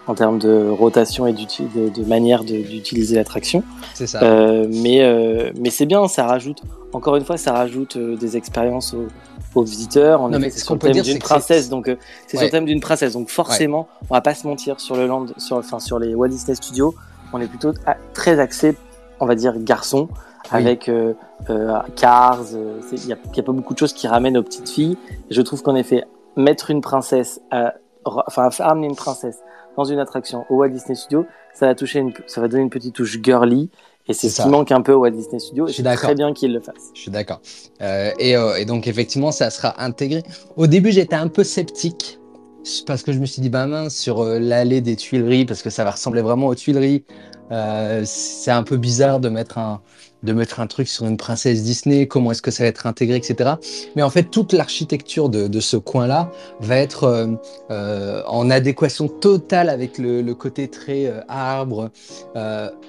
en termes de rotation et de, de manière d'utiliser l'attraction. C'est ça. Euh, mais mais c'est bien, ça rajoute, encore une fois, ça rajoute des expériences aux, aux visiteurs. On est sur le thème d'une princesse, donc euh, c'est sur le thème d'une princesse. Donc forcément, on va pas se mentir sur le land, sur enfin sur les Walt Disney Studios, on est plutôt très axé, on va dire garçon, avec euh, euh, Cars. Il y, a, pas beaucoup de choses qui ramènent aux petites filles. je trouve qu'en effet, mettre une princesse, enfin amener une princesse dans une attraction au Walt Disney Studios, ça va toucher, une, ça va donner une petite touche girly et c'est ce qui manque un peu au Walt Disney Studios. Je suis très bien qu'il le fasse. Je suis d'accord. Euh, et, euh, et, donc, effectivement, ça sera intégré. Au début, j'étais un peu sceptique parce que je me suis dit, bah mince, sur euh, l'allée des Tuileries, parce que ça va ressembler vraiment aux Tuileries. c'est un peu bizarre de mettre un, de mettre un truc sur une princesse Disney, comment est-ce que ça va être intégré, etc. Mais en fait, toute l'architecture de, ce coin-là va être euh, euh, en adéquation totale avec le, côté très euh, arbre.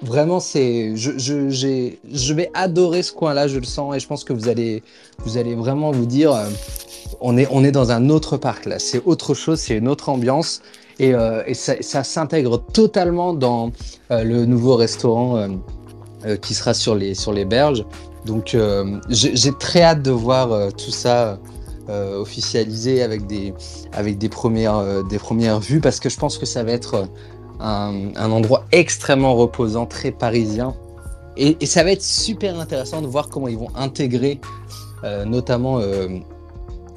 vraiment, c'est, je, vais adorer ce coin-là, je le sens, et je pense que vous allez, vous allez vraiment vous dire, on, est, dans un autre parc là, c'est autre chose, c'est une autre ambiance. Et, ça, s'intègre totalement dans le nouveau restaurant qui sera sur les, sur les berges. Donc euh, j'ai très hâte de voir euh, tout ça officialisé avec des, avec des, premières, des premières vues parce que je pense que ça va être un, endroit extrêmement reposant, très parisien. Et, et, ça va être super intéressant de voir comment ils vont intégrer notamment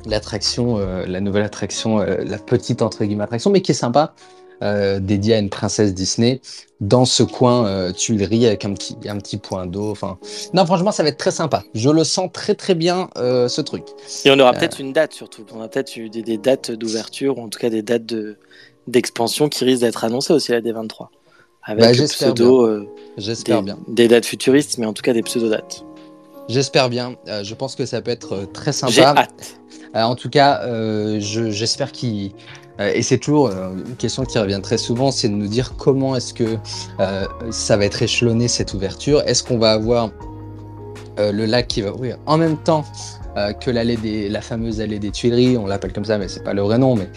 l'attraction, la nouvelle attraction, la petite entre guillemets attraction, mais qui est sympa, euh, dédié à une princesse Disney dans ce coin euh, Tuileries avec un petit, un petit point d'eau. Enfin, non, franchement, ça va être très sympa. Je le sens très très bien euh, ce truc. Et on aura peut-être une date surtout. On a peut-être des, des, dates d'ouverture ou en tout cas des dates de d'expansion qui risquent d'être annoncées aussi à D23 avec bah, pseudo. J'espère bien. Des dates futuristes, mais en tout cas des pseudo dates. J'espère bien. je pense que ça peut être très sympa. J'ai hâte. en tout cas, j'espère qu'il euh, et c'est toujours euh, une question qui revient très souvent, c'est de nous dire comment est-ce que euh, ça va être échelonné cette ouverture. Est-ce qu'on va avoir le lac qui va ouvrir en même temps que l'allée des, la fameuse allée des Tuileries, on l'appelle comme ça, mais c'est pas le vrai nom, mais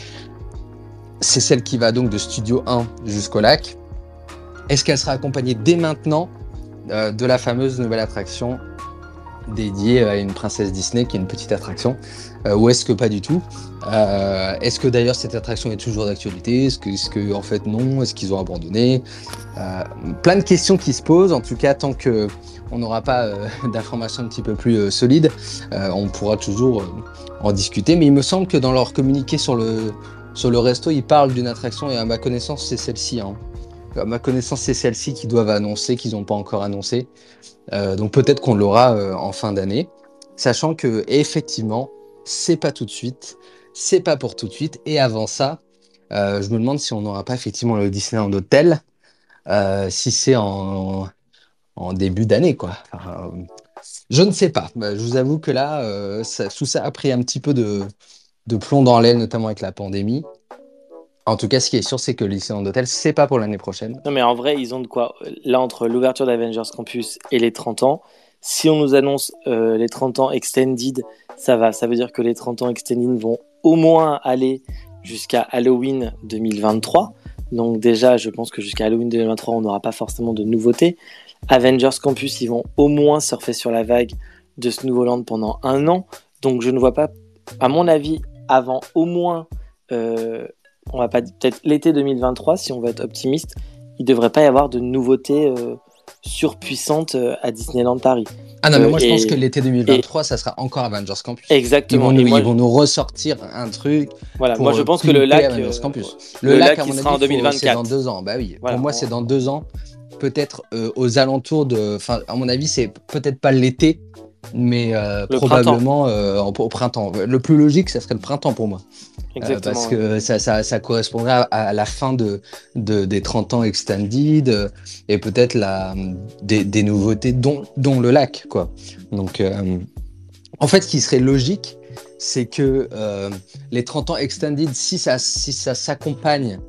c'est celle qui va donc de Studio 1 jusqu'au lac. Est-ce qu'elle sera accompagnée dès maintenant de la fameuse nouvelle attraction dédiée à une princesse Disney, qui est une petite attraction euh, ou est-ce que pas du tout? Euh, Est-ce que d'ailleurs cette attraction est toujours d'actualité? Est-ce que, est que, en fait non? Est-ce qu'ils ont abandonné? Euh, Plein de questions qui se posent. En tout cas, tant que on n'aura pas <laughs> d'informations un petit peu plus solides, on pourra toujours en discuter. Mais il me semble que dans leur communiqué sur le sur le resto, ils parlent d'une attraction et à ma connaissance, c'est celle-ci. Hein. Ma connaissance, c'est celle-ci qu'ils doivent annoncer, qu'ils n'ont pas encore annoncé. donc peut-être qu'on l'aura en fin d'année, sachant que effectivement, c'est pas tout de suite, c'est pas pour tout de suite. Et avant ça, euh, je me demande si on n'aura pas effectivement le Disneyland Hotel, euh, si c'est en, début d'année, quoi. je ne sais pas. Bah, je vous avoue que là, euh, tout ça a pris un petit peu de, plomb dans l'aile, notamment avec la pandémie. En tout cas, ce qui est sûr, c'est que le Disneyland Hotel, c'est pas pour l'année prochaine. Non, mais en vrai, ils ont de quoi. Là, entre l'ouverture d'Avengers Campus et les 30 ans, si on nous annonce les 30 ans extended ça va. Ça veut dire que les 30 ans Extending vont au moins aller jusqu'à Halloween 2023. Donc déjà, je pense que jusqu'à Halloween 2023, on n'aura pas forcément de nouveautés. Avengers Campus, ils vont au moins surfer sur la vague de ce nouveau land pendant un an. Donc je ne vois pas, à mon avis, avant au moins, euh, on va pas peut-être l'été 2023, si on veut être optimiste, il ne devrait pas y avoir de nouveautés euh, surpuissantes euh, à Disneyland Paris. Ah non, mais moi je pense que l'été 2023, ça sera encore Avengers Campus. Exactement. Ils vont, nous, ressortir un truc. Voilà, moi je pense que le lac. Euh, Campus. Le, lac, à mon sera en 2024. C'est dans deux ans. Bah oui. Pour moi, c'est dans deux ans. Peut-être euh, aux alentours de. Enfin, à mon avis, c'est peut-être pas l'été, mais euh, probablement au printemps. Le plus logique, ça serait le printemps pour moi. Euh, parce que ça, ça, ça, correspondrait à, la fin de, de, des 30 ans extended euh, et peut-être la, des, des, nouveautés, dont, dont le lac. Quoi. Donc, euh, en fait, ce qui serait logique, c'est que les 30 ans extended, si ça, si ça s'accompagne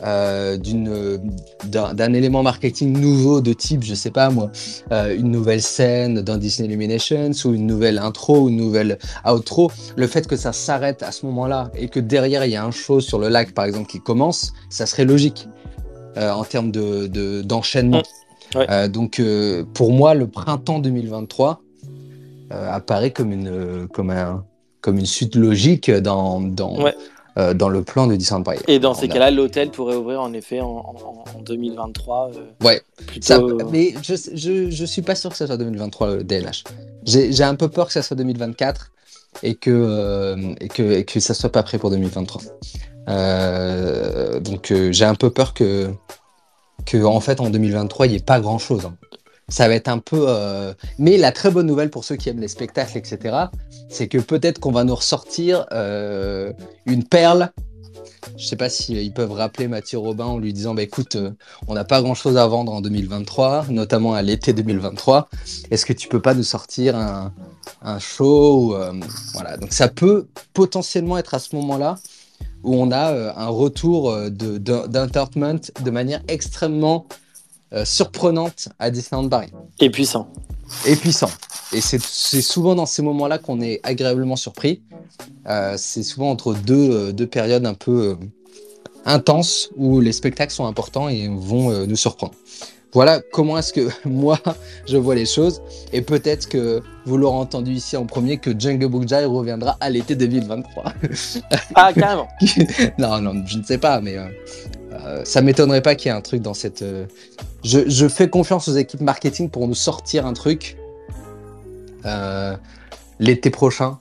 d'un élément marketing nouveau de type, je sais pas moi, euh, une nouvelle scène dans Disney Illuminations ou une nouvelle intro ou une nouvelle outro, le fait que ça s'arrête à ce moment-là et que derrière il y a un show sur le lac par exemple qui commence, ça serait logique euh, en termes de d'enchaînement. Euh, donc pour moi, le printemps 2023 apparaît comme une comme un comme une suite logique dans dans euh, dans le plan de Disneyland Paris. Et dans ces cas-là, l'hôtel pourrait ouvrir en effet en, 2023. Euh, ouais, euh, mais je, je, je, suis pas sûr que ça soit 2023 le DLH. J'ai un peu peur que ça soit 2024 et que, et que, et que ça soit pas prêt pour 2023. donc j'ai un peu peur que, que en fait en 2023 il n'y ait pas grand chose. Hein ça va être un peu. Euh, mais la très bonne nouvelle pour ceux qui aiment les spectacles, etc., c'est que peut-être qu'on va nous ressortir euh, une perle je sais pas si ils peuvent rappeler Mathieu Robin en lui disant bah écoute, on n'a pas grand chose à vendre en 2023, notamment à l'été 2023. Est-ce que tu peux pas nous sortir un, un show Voilà, donc ça peut potentiellement être à ce moment-là où on a un retour d'entertainment de manière extrêmement surprenante à Disneyland Paris. Et puissant et puissant. Et c'est souvent dans ces moments-là qu'on est agréablement surpris. Euh, c'est souvent entre deux, euh, deux, périodes un peu euh, intenses où les spectacles sont importants et vont nous surprendre. Voilà comment est-ce que <laughs> moi je vois les choses. Et peut-être que vous l'aurez entendu ici en premier que Jungle Book Jai reviendra à l'été 2023. Ah, carrément. <laughs> non, non, je ne sais pas, mais euh, ça m'étonnerait pas qu'il y ait un truc dans cette. Euh, je, fais confiance aux équipes marketing pour nous sortir un truc euh, l'été prochain.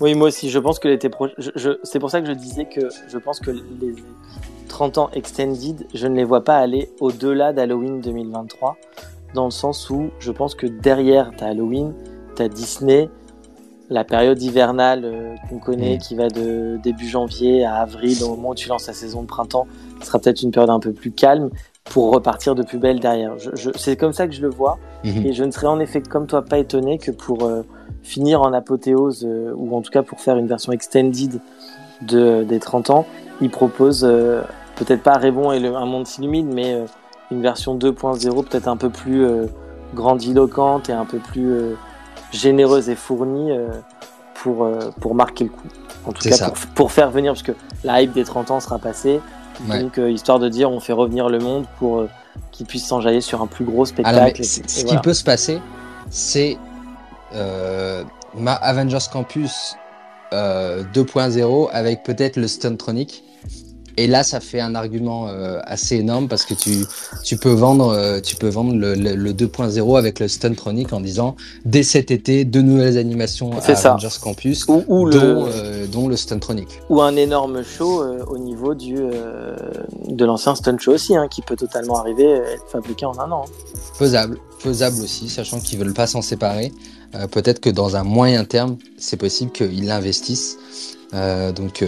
Oui, moi aussi, je pense que l'été prochain. C'est pour ça que je disais que je pense que les 30 ans extended, je ne les vois pas aller au-delà d'Halloween 2023, dans le sens où je pense que derrière, tu as Halloween, tu as Disney, la période hivernale euh, qu'on connaît, mm. qui va de début janvier à avril, au moment où tu lances la saison de printemps, sera peut-être une période un peu plus calme pour repartir de plus belle derrière. Je, c'est comme ça que je le vois, mm-hmm. et je ne serais en effet comme toi pas étonné que pour euh, finir en apothéose, euh, ou en tout cas pour faire une version extended de, des 30 ans, il propose peut-être pas Rêvons et le, un monde s'illumine, mais une version 2.0 peut-être un peu plus grandiloquente et un peu plus généreuse et fournie euh, pour, euh, pour marquer le coup. En tout cas, pour, pour, faire venir, parce que la hype des 30 ans sera passée. Donc, euh, histoire de dire, on fait revenir le monde pour qu'il puisse s'enjailler sur un plus gros spectacle. ce qui peut se passer, c'est ma Avengers Campus 2.0 avec peut-être le Stuntronic et là, ça fait un argument euh, assez énorme parce que tu, tu peux vendre, euh, tu peux vendre le, le, 2.0 avec le Stuntronic en disant dès cet été, deux nouvelles animations à Avengers Campus, ou, dont, le... Euh, dont, le Stuntronic. Ou un énorme show au niveau du, de l'ancien Stunt Show aussi, hein, qui peut totalement arriver et être fabriqué en un an. Hein. Faisable, faisable aussi, sachant qu'ils veulent pas s'en séparer. Peut-être que dans un moyen terme, c'est possible qu'ils l'investissent. donc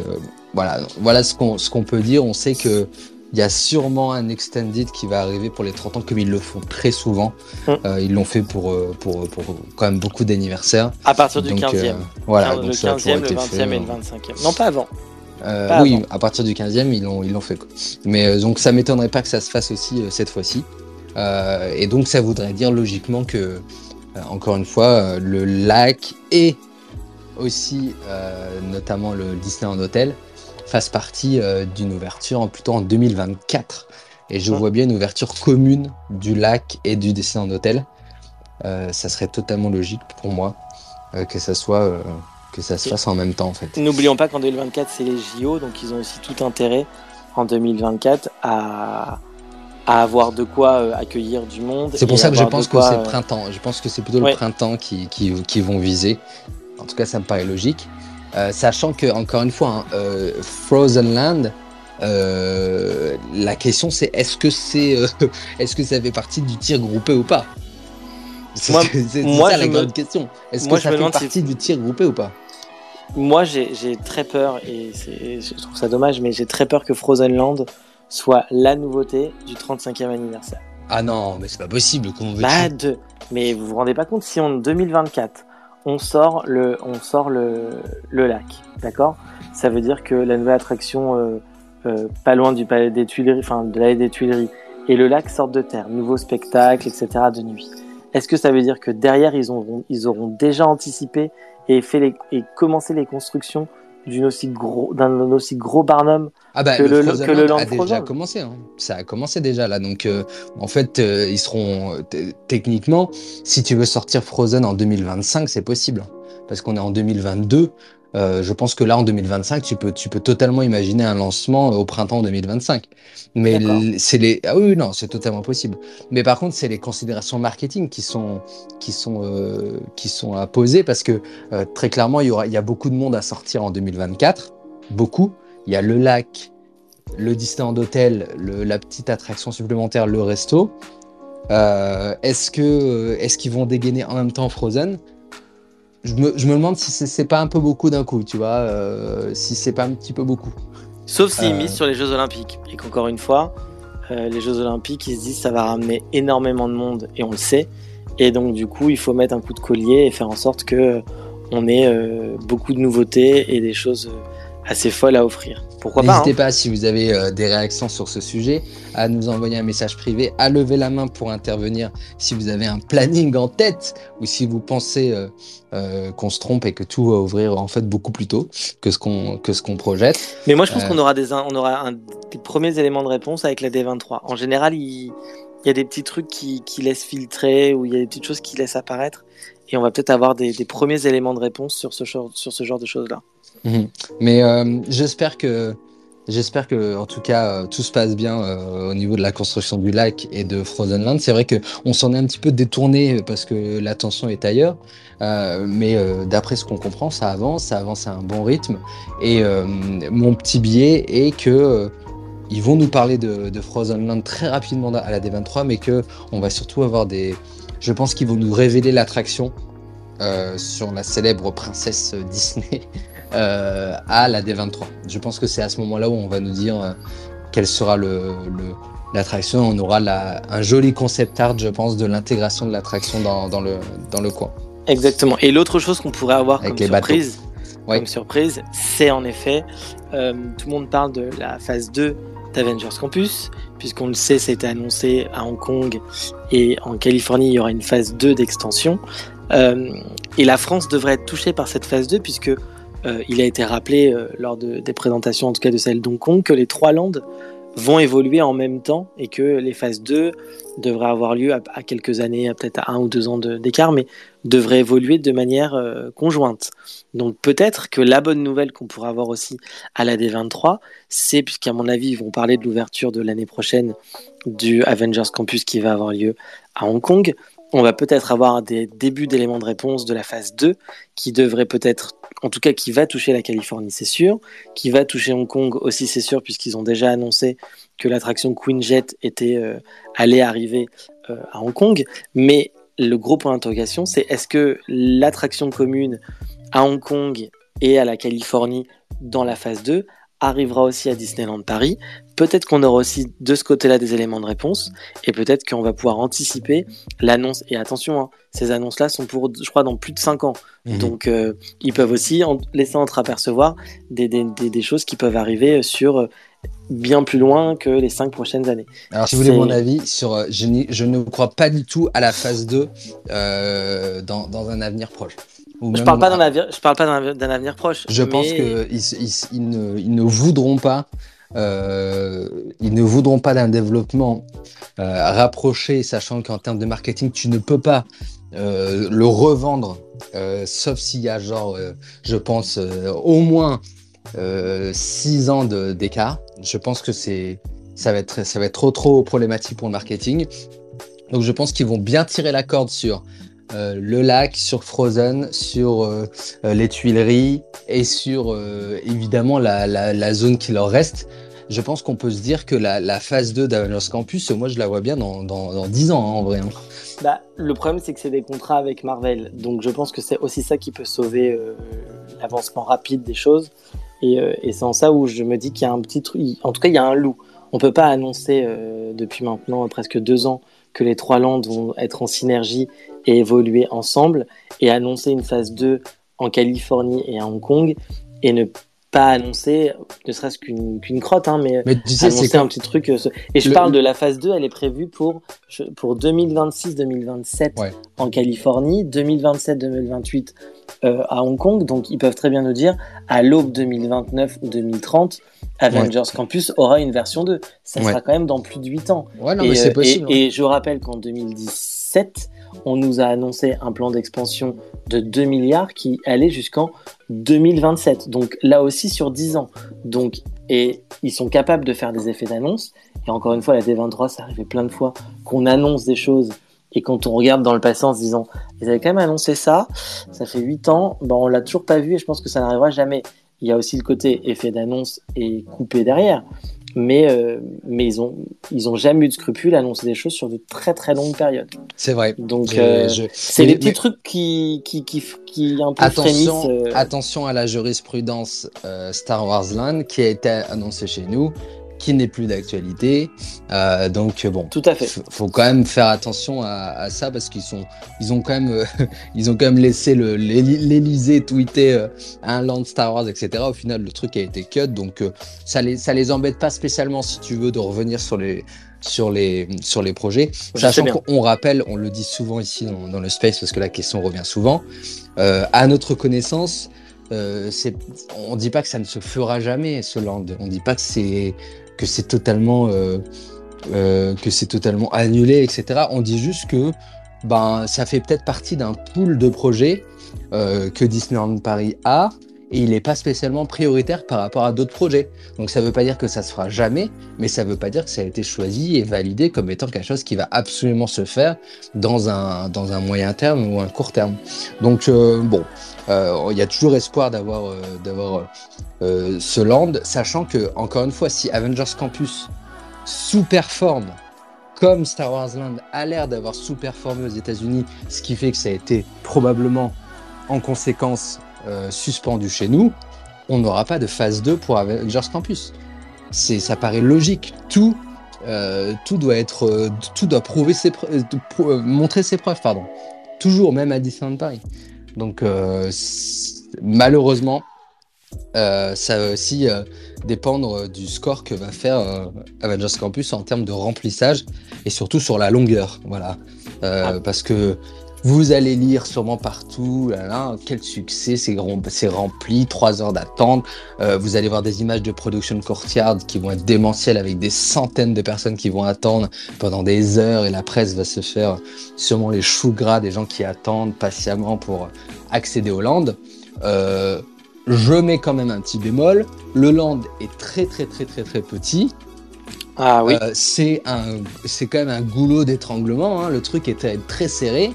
voilà, voilà ce qu'on ce qu'on peut dire. On sait que il y a sûrement un extended qui va arriver pour les 30 ans, comme ils le font très souvent. Mm. Euh, ils l'ont fait pour, euh, pour, pour, quand même beaucoup d'anniversaires. À partir du 15e. Euh, voilà, le 15e, le 20e et le 25e. Non, pas avant. oui, à partir du 15e, ils l'ont, ils l'ont fait. Mais donc ça m'étonnerait pas que ça se fasse aussi cette fois-ci. et donc ça voudrait dire logiquement que, encore une fois, le lac et aussi notamment le Disneyland Hotel fasse partie euh, d'une ouverture plutôt en 2024. Et je vois bien une ouverture commune du lac et du dessin d'hôtel. Euh, ça serait totalement logique pour moi euh, que ça soit que ça se fasse en même temps en fait. N'oublions pas qu'en 2024 c'est les JO, donc ils ont aussi tout intérêt en 2024 à, à avoir de quoi accueillir du monde. C'est pour ça que je pense que c'est printemps. Je pense que c'est plutôt le printemps qui, qui, qui, vont viser. En tout cas, ça me paraît logique. Euh, sachant que, encore une fois, hein, euh, Frozen Land, euh, la question c'est est-ce que c'est <laughs> est-ce que ça fait partie du tir groupé ou pas? C'est <laughs> ça la grande question. Est-ce que ça fait partie du tir groupé ou pas? Moi j'ai très peur et je trouve ça dommage, mais j'ai très peur que Frozen Land soit la nouveauté du 35e anniversaire. Ah non, mais c'est pas possible. Bah, de... Mais vous vous rendez pas compte si en 2024 on sort le, on sort le, le lac, d'accord? Ça veut dire que la nouvelle attraction, euh, euh, pas loin du palais des Tuileries, enfin de l'allée des Tuileries, et le lac sort de terre, nouveau spectacle, etc. de nuit. Est-ce que ça veut dire que derrière ils auront, ils auront déjà anticipé et fait les, et commencé les constructions d'une aussi gros d'un aussi gros Barnum ah bah, que le, que le a déjà commencé hein. ça a commencé déjà là. Donc euh, en fait euh, ils seront techniquement si tu veux sortir Frozen en 2025 c'est possible parce qu'on est en 2022 euh, je pense que là, en 2025, tu peux, tu peux totalement imaginer un lancement au printemps 2025. Mais c'est les, ah oui, non, c'est totalement possible. Mais par contre, c'est les considérations marketing qui sont, qui sont, euh, qui sont à poser parce que euh, très clairement, il y aura, il y a beaucoup de monde à sortir en 2024. Beaucoup. Il y a le lac, le Disneyland Hotel, le, la petite attraction supplémentaire, le resto. est-ce que, est-ce qu'ils vont dégainer en même temps Frozen? Je me, je me demande si c'est pas un peu beaucoup d'un coup, tu vois, euh, si c'est pas un petit peu beaucoup. Sauf s'ils misent sur les Jeux Olympiques. Et qu'encore une fois, les Jeux Olympiques, ils se disent ça va ramener énormément de monde, et on le sait. Et donc, du coup, il faut mettre un coup de collier et faire en sorte que on ait beaucoup de nouveautés et des choses assez folles à offrir. Pourquoi pas N'hésitez hein. pas, si vous avez euh, des réactions sur ce sujet, à nous envoyer un message privé, à lever la main pour intervenir si vous avez un planning en tête ou si vous pensez euh, euh, qu'on se trompe et que tout va ouvrir en fait beaucoup plus tôt que ce qu'on que ce qu'on projette. Mais moi, je pense qu'on aura des on aura un, des premiers éléments de réponse avec la D23. En général, il, y a des petits trucs qui, qui laissent filtrer ou il y a des petites choses qui laissent apparaître et on va peut-être avoir des, des, premiers éléments de réponse sur ce genre, sur ce genre de choses là. Mhm. Mais euh, j'espère que J'espère que, en tout cas, euh, tout se passe bien euh, au niveau de la construction du lac et de Frozen Land. C'est vrai que on s'en est un petit peu détourné parce que l'attention est ailleurs, mais d'après ce qu'on comprend, ça avance, ça avance à un bon rythme. Et mon petit billet est que ils vont nous parler de, de, Frozen Land très rapidement à la D23, mais que on va surtout avoir des. Je pense qu'ils vont nous révéler l'attraction sur la célèbre princesse Disney. <laughs> Euh, à la D23. Je pense que c'est à ce moment-là où on va nous dire euh, quelle sera l'attraction. Le, on aura un joli concept art, je pense, de l'intégration de l'attraction dans, le, dans le coin. Exactement. Et l'autre chose qu'on pourrait avoir comme surprise, comme surprise, c'est en effet, euh, tout le monde parle de la phase 2 d'Avengers Campus, puisqu'on le sait, ça a été annoncé à Hong Kong et en Californie, il y aura une phase 2 d'extension. et la France devrait être touchée par cette phase 2, puisque euh, il a été rappelé euh, lors des présentations, en tout cas de celle d'Hong Kong, que les trois landes vont évoluer en même temps et que les phases 2 devraient avoir lieu à, quelques années, peut-être à un ou deux ans d'écart, mais devraient évoluer de manière euh, conjointe. Donc peut-être que la bonne nouvelle qu'on pourra avoir aussi à la D23, c'est, puisqu'à mon avis, ils vont parler de l'ouverture de l'année prochaine du Avengers Campus qui va avoir lieu à Hong Kong, on va peut-être avoir des débuts d'éléments de réponse de la phase 2 qui devrait peut-être, en tout cas qui va toucher la Californie, c'est sûr, qui va toucher Hong Kong aussi, c'est sûr, puisqu'ils ont déjà annoncé que l'attraction Queen Jet était euh, allée arriver euh, à Hong Kong. Mais le gros point d'interrogation, c'est est-ce que l'attraction commune à Hong Kong et à la Californie dans la phase 2 arrivera aussi à Disneyland Paris. Peut-être qu'on aura aussi de ce côté-là des éléments de réponse et peut-être qu'on va pouvoir anticiper l'annonce. Et attention, hein, ces annonces-là sont pour, je crois, dans plus de 5 ans. Mhm. Donc, euh, ils peuvent aussi laisser entreapercevoir des, des, des, choses qui peuvent arriver sur euh, bien plus loin que les 5 prochaines années. Alors, si vous voulez mon avis, sur, euh, je, je, ne crois pas du tout à la phase 2 dans, dans un avenir proche. Je parle pas avenir, je parle pas d'un avenir proche. Je pense qu'ils ils, ne, ils ne voudront pas, euh, ils ne voudront pas d'un développement euh, rapproché, sachant qu'en termes de marketing, tu ne peux pas euh, le revendre, sauf s'il y a genre, je pense, au moins 6 ans d'écart. Je pense que c'est, ça va être, ça va être trop trop problématique pour le marketing. Donc je pense qu'ils vont bien tirer la corde sur euh, le lac, sur Frozen, sur euh, euh, les Tuileries et sur évidemment la, zone qui leur reste. Je pense qu'on peut se dire que la, phase 2 d'Avengers Campus, moi je la vois bien dans, dans, 10 ans hein, en vrai. Hein. Bah, le problème c'est que c'est des contrats avec Marvel, donc je pense que c'est aussi ça qui peut sauver l'avancement rapide des choses. Et, et c'est en ça où je me dis qu'il y a un petit truc, en tout cas il y a un loup. On peut pas annoncer depuis maintenant presque deux ans que les trois landes vont être en synergie et évoluer ensemble et annoncer une phase 2 en Californie et à Hong Kong et ne pas annoncer, ne serait-ce qu'une qu'une crotte, hein, mais, mais tu sais, annoncer un petit truc. Euh, et je parle de la phase 2, elle est prévue pour, pour 2026-2027 en Californie, 2027-2028 euh, à Hong Kong. Donc ils peuvent très bien nous dire à l'aube 2029 ou 2030, Avengers Campus aura une version 2. Ça sera quand même dans plus de 8 ans. Ouais, non, et, mais c'est euh, possible, et, et, je rappelle qu'en 2017, on nous a annoncé un plan d'expansion de 2 milliards qui allait jusqu'en 2027. Donc là aussi sur 10 ans. Donc, et ils sont capables de faire des effets d'annonce. Et encore une fois, la D23, ça arrivait plein de fois qu'on annonce des choses. Et quand on regarde dans le passé en se disant, ils avaient quand même annoncé ça, ça fait 8 ans, ben on l'a toujours pas vu et je pense que ça n'arrivera jamais. Il y a aussi le côté effet d'annonce et coupé derrière. Mais, euh, mais ils ont, ils ont jamais eu de scrupules à annoncer des choses sur de très très longues périodes. C'est vrai. Donc, euh, c'est des petits trucs qui, qui, qui, qui un peu attention, attention à la jurisprudence Star Wars Land qui a été annoncée chez nous qui n'est plus d'actualité. Euh, donc bon, tout à fait. Faut quand même faire attention à, ça parce qu'ils sont, ils ont quand même, euh, <laughs> ils ont quand même laissé l'Elysée tweeter euh, un land Star Wars, etc. Au final, le truc a été cut, donc ça les, ça les embête pas spécialement si tu veux de revenir sur les, sur les, sur les projets. Sachant qu'on rappelle, on le dit souvent ici dans, dans, le space parce que la question revient souvent. à notre connaissance. Euh, on dit pas que ça ne se fera jamais ce land. On dit pas que c'est que c'est totalement, euh, euh, que c'est totalement annulé, etc. On dit juste que ben, ça fait peut-être partie d'un pool de projets euh, que Disneyland Paris a et il n'est pas spécialement prioritaire par rapport à d'autres projets. Donc ça ne veut pas dire que ça se fera jamais, mais ça ne veut pas dire que ça a été choisi et validé comme étant quelque chose qui va absolument se faire dans un, moyen terme ou un court terme. Donc bon, il y a toujours espoir d'avoir d'avoir euh, ce land, sachant que, encore une fois, si Avengers Campus sous-performe comme Star Wars Land a l'air d'avoir sous-performé aux États-Unis, ce qui fait que ça a été probablement en conséquence euh, suspendu chez nous, on n'aura pas de phase 2 pour Avengers Campus. C'est, ça paraît logique. Tout, euh, tout doit être, tout doit prouver ses montrer ses preuves, pardon. Toujours, même à Disneyland Paris. Donc, malheureusement, euh, ça va aussi euh, dépendre du score que va faire euh, Avengers Campus en termes de remplissage et surtout sur la longueur. Voilà. Ah. Parce que vous allez lire sûrement partout, là, quel succès, c'est rempli, trois heures d'attente. vous allez voir des images de production courtyard qui vont être démentielles avec des centaines de personnes qui vont attendre pendant des heures et la presse va se faire sûrement les choux gras des gens qui attendent patiemment pour accéder au land. Euh, je mets quand même un petit bémol. Le land est très très très très très petit. Ah oui. Euh, c'est un, c'est quand même un goulot d'étranglement. Hein. Le truc est très, serré.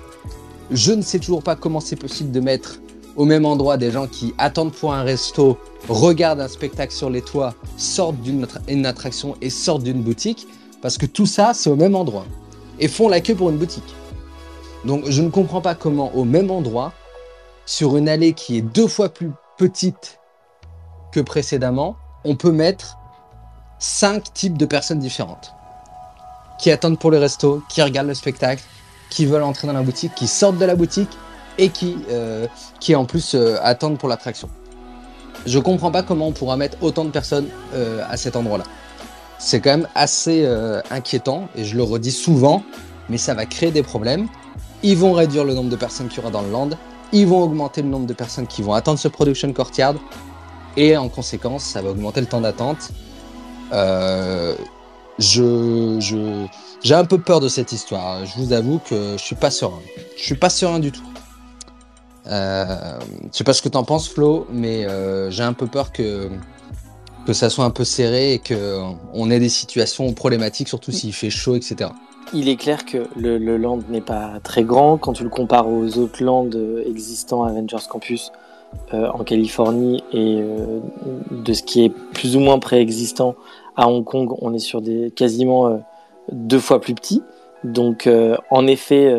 Je ne sais toujours pas comment c'est possible de mettre au même endroit des gens qui attendent pour un resto, regardent un spectacle sur les toits, sortent d'une attraction et sortent d'une boutique, parce que tout ça c'est au même endroit et font la queue pour une boutique. Donc je ne comprends pas comment au même endroit, sur une allée qui est deux fois plus petite que précédemment, on peut mettre cinq types de personnes différentes qui attendent pour le resto, qui regardent le spectacle, qui veulent entrer dans la boutique, qui sortent de la boutique et qui, euh, en plus euh, attendent pour l'attraction. Je comprends pas comment on pourra mettre autant de personnes euh, à cet endroit-là. C'est quand même assez inquiétant et je le redis souvent, mais ça va créer des problèmes. Ils vont réduire le nombre de personnes qu'il y aura dans le land ils vont augmenter le nombre de personnes qui vont attendre ce production courtyard et en conséquence, ça va augmenter le temps d'attente. Euh, je, je, j'ai un peu peur de cette histoire. Je vous avoue que je suis pas serein. Je suis pas serein du tout. Euh, je sais pas ce que tu en penses, Flo, mais euh, j'ai un peu peur que que ça soit un peu serré et que on ait des situations problématiques, surtout s'il fait chaud, etc il est clair que le, land n'est pas très grand quand tu le compares aux autres lands existants à Avengers Campus euh, en Californie et euh, de ce qui est plus ou moins préexistant à Hong Kong, on est sur des quasiment euh, deux fois plus petits. Donc en effet,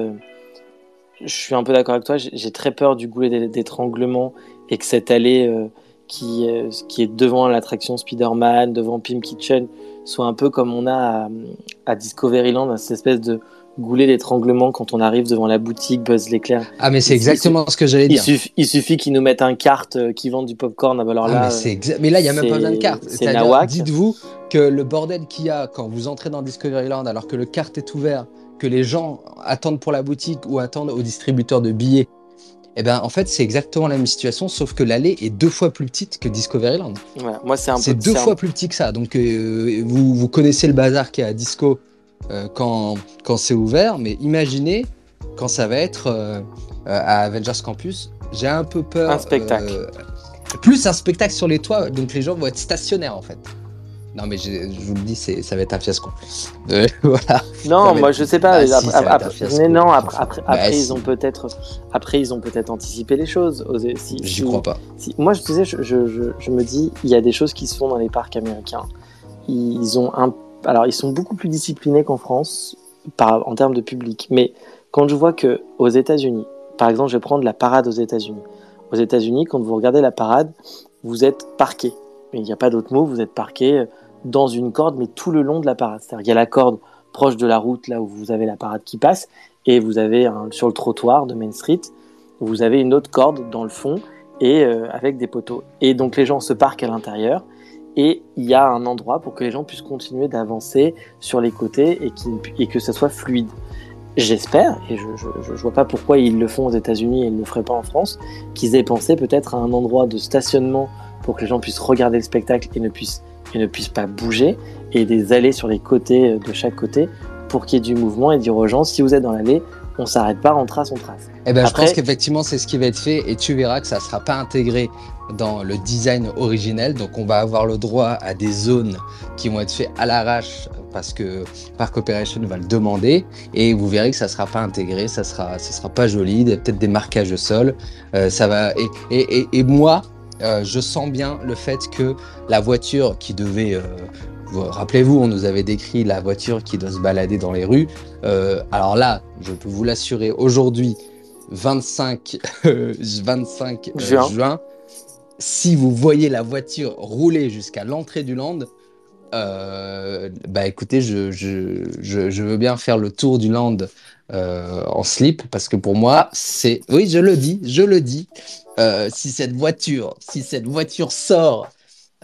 je suis un peu d'accord avec toi, j'ai très peur du goulet d'étranglement et que cette allée qui, qui est devant l'attraction Spider-Man, devant Pim Kitchen, soit un peu comme on a à, Discoveryland, cette espèce de goulet d'étranglement quand on arrive devant la boutique Buzz l'éclair. Ah mais c'est exactement ce que j'allais dire. Il, suffit, qu'ils nous mettent un carte euh, qui vend du popcorn. Alors ah, là, mais, là il y a même pas besoin de carte. Dites-vous que le bordel qu'il y a quand vous entrez dans Discoveryland alors que le carte est ouvert, que les gens attendent pour la boutique ou attendent au distributeur de billets eh ben, en fait, c'est exactement la même situation, sauf que l'allée est deux fois plus petite que Discoveryland. moi, c'est C'est deux fois plus petit que ça. Donc, euh, vous, vous, connaissez le bazar qui est à Disco euh, quand, quand c'est ouvert, mais imaginez quand ça va être euh, à Avengers Campus. J'ai un peu peur. Un spectacle. plus un spectacle sur les toits, donc les gens vont être stationnaires en fait. Non, mais je, vous le dis, ça va être un fiasco. <laughs> Euh, voilà. Non, moi je sais pas. Bah, après, non, après, après, bah, ils ont peut-être, après ils ont peut-être anticipé les choses. Si, J'y crois pas. moi, je disais, je, je, je, me dis, il y a des choses qui se font dans les parcs américains. ils ont un, alors ils sont beaucoup plus disciplinés qu'en France en termes de public. Mais quand je vois que aux États-Unis, par exemple, je vais prendre la parade aux États-Unis. Aux États-Unis, quand vous regardez la parade, vous êtes parqué. Il n'y a pas d'autre mot, vous êtes parqué dans une corde, mais tout le long de la parade. C'est-à-dire qu'il y a la corde proche de la route, là où vous avez la parade qui passe, et vous avez sur le trottoir de Main Street, vous avez une autre corde dans le fond et euh, avec des poteaux. Et donc les gens se parquent à l'intérieur et il y a un endroit pour que les gens puissent continuer d'avancer sur les côtés et, que ça soit fluide. J'espère, et je ne vois pas pourquoi ils le font aux États-Unis et ils ne le feraient pas en France, qu'ils aient pensé peut-être à un endroit de stationnement pour que les gens puissent regarder le spectacle et ne puissent, et ne puissent pas bouger, et des allées sur les côtés de chaque côté pour qu'il y ait du mouvement et dire aux gens si vous êtes dans l'allée, on s'arrête pas, on trace, on trace. Eh ben, je pense qu'effectivement, c'est ce qui va être fait et tu verras que ça ne sera pas intégré dans le design originel. Donc, on va avoir le droit à des zones qui vont être faites à l'arrache parce que Park Operation va le demander et vous verrez que ça ne sera pas intégré, ça sera, ça sera pas joli, peut-être des marquages au sol. Euh, ça va, et, et, et, moi, euh, je sens bien le fait que la voiture qui devait euh, Rappelez-vous, on nous avait décrit la voiture qui doit se balader dans les rues. Euh, alors là, je peux vous l'assurer, aujourd'hui, 25, 25 euh, juin. si vous voyez la voiture rouler jusqu'à l'entrée du land, euh, bah écoutez, je, je, je, veux bien faire le tour du land en slip parce que pour moi, c'est. Oui, je le dis, je le dis. si cette voiture, si cette voiture sort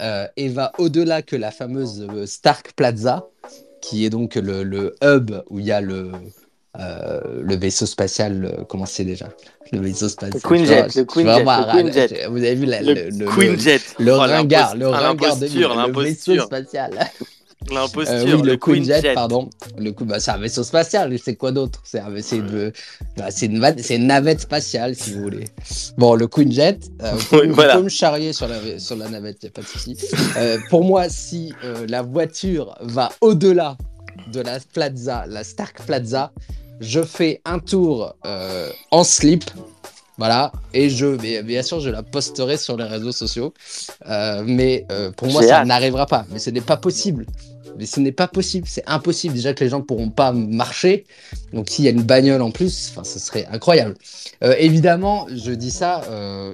euh, et va au-delà que la fameuse euh, Stark Plaza, qui est donc le, hub où il y a le, euh, le vaisseau spatial, comment c'est déjà? Le vaisseau spatial. Le Queen Jet, le Queen Jet, Vous avez vu le, le, Queen Jet. Le oh, ringard, le ringard de le vaisseau spatial. L'imposture, euh, le, Queen Jet, pardon. Le coup, bah, c'est un vaisseau spatial, c'est quoi d'autre? C'est une, bah, une, une, navette spatiale, si vous voulez. Bon, le Queen Jet, euh, vous, pouvez, me charrier sur la, sur la navette, il n'y a pas de souci. Euh, pour moi, si la voiture va au-delà de la Plaza, la Stark Plaza, je fais un tour en slip voilà, et je, bien sûr, je la posterai sur les réseaux sociaux. Euh, mais euh, pour moi, ça n'arrivera pas. Mais ce n'est pas possible. Mais ce n'est pas possible. C'est impossible. Déjà que les gens ne pourront pas marcher. Donc, s'il y a une bagnole en plus, ce serait incroyable. Euh, évidemment, je dis ça,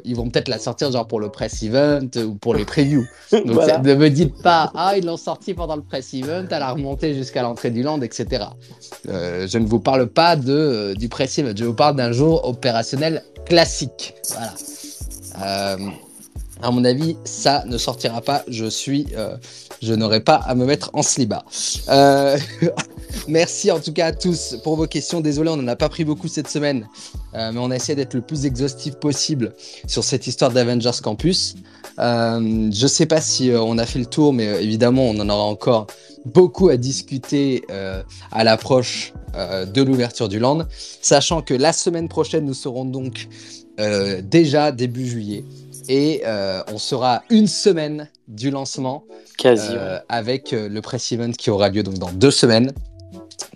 ils vont peut-être la sortir genre pour le press event ou pour les previews. <laughs> Donc, ne me dites pas, ah, ils l'ont sorti pendant le press event, elle a remonté jusqu'à l'entrée du land, etc. je ne vous parle pas de, du press event. Je vous parle d'un jour opérationnel classique. Voilà. Euh, à mon avis, ça ne sortira pas. Je suis, euh, je n'aurai pas à me mettre en sliba. Euh, <laughs> merci en tout cas à tous pour vos questions. Désolé, on n'en a pas pris beaucoup cette semaine, mais on a essayé d'être le plus exhaustif possible sur cette histoire d'Avengers Campus. je ne sais pas si on a fait le tour, mais évidemment, on en aura encore beaucoup à discuter à l'approche euh, de l'ouverture du land, sachant que la semaine prochaine, nous serons donc euh, déjà début juillet. Et euh, on sera une semaine du lancement Quasi, avec le press event qui aura lieu donc dans deux semaines.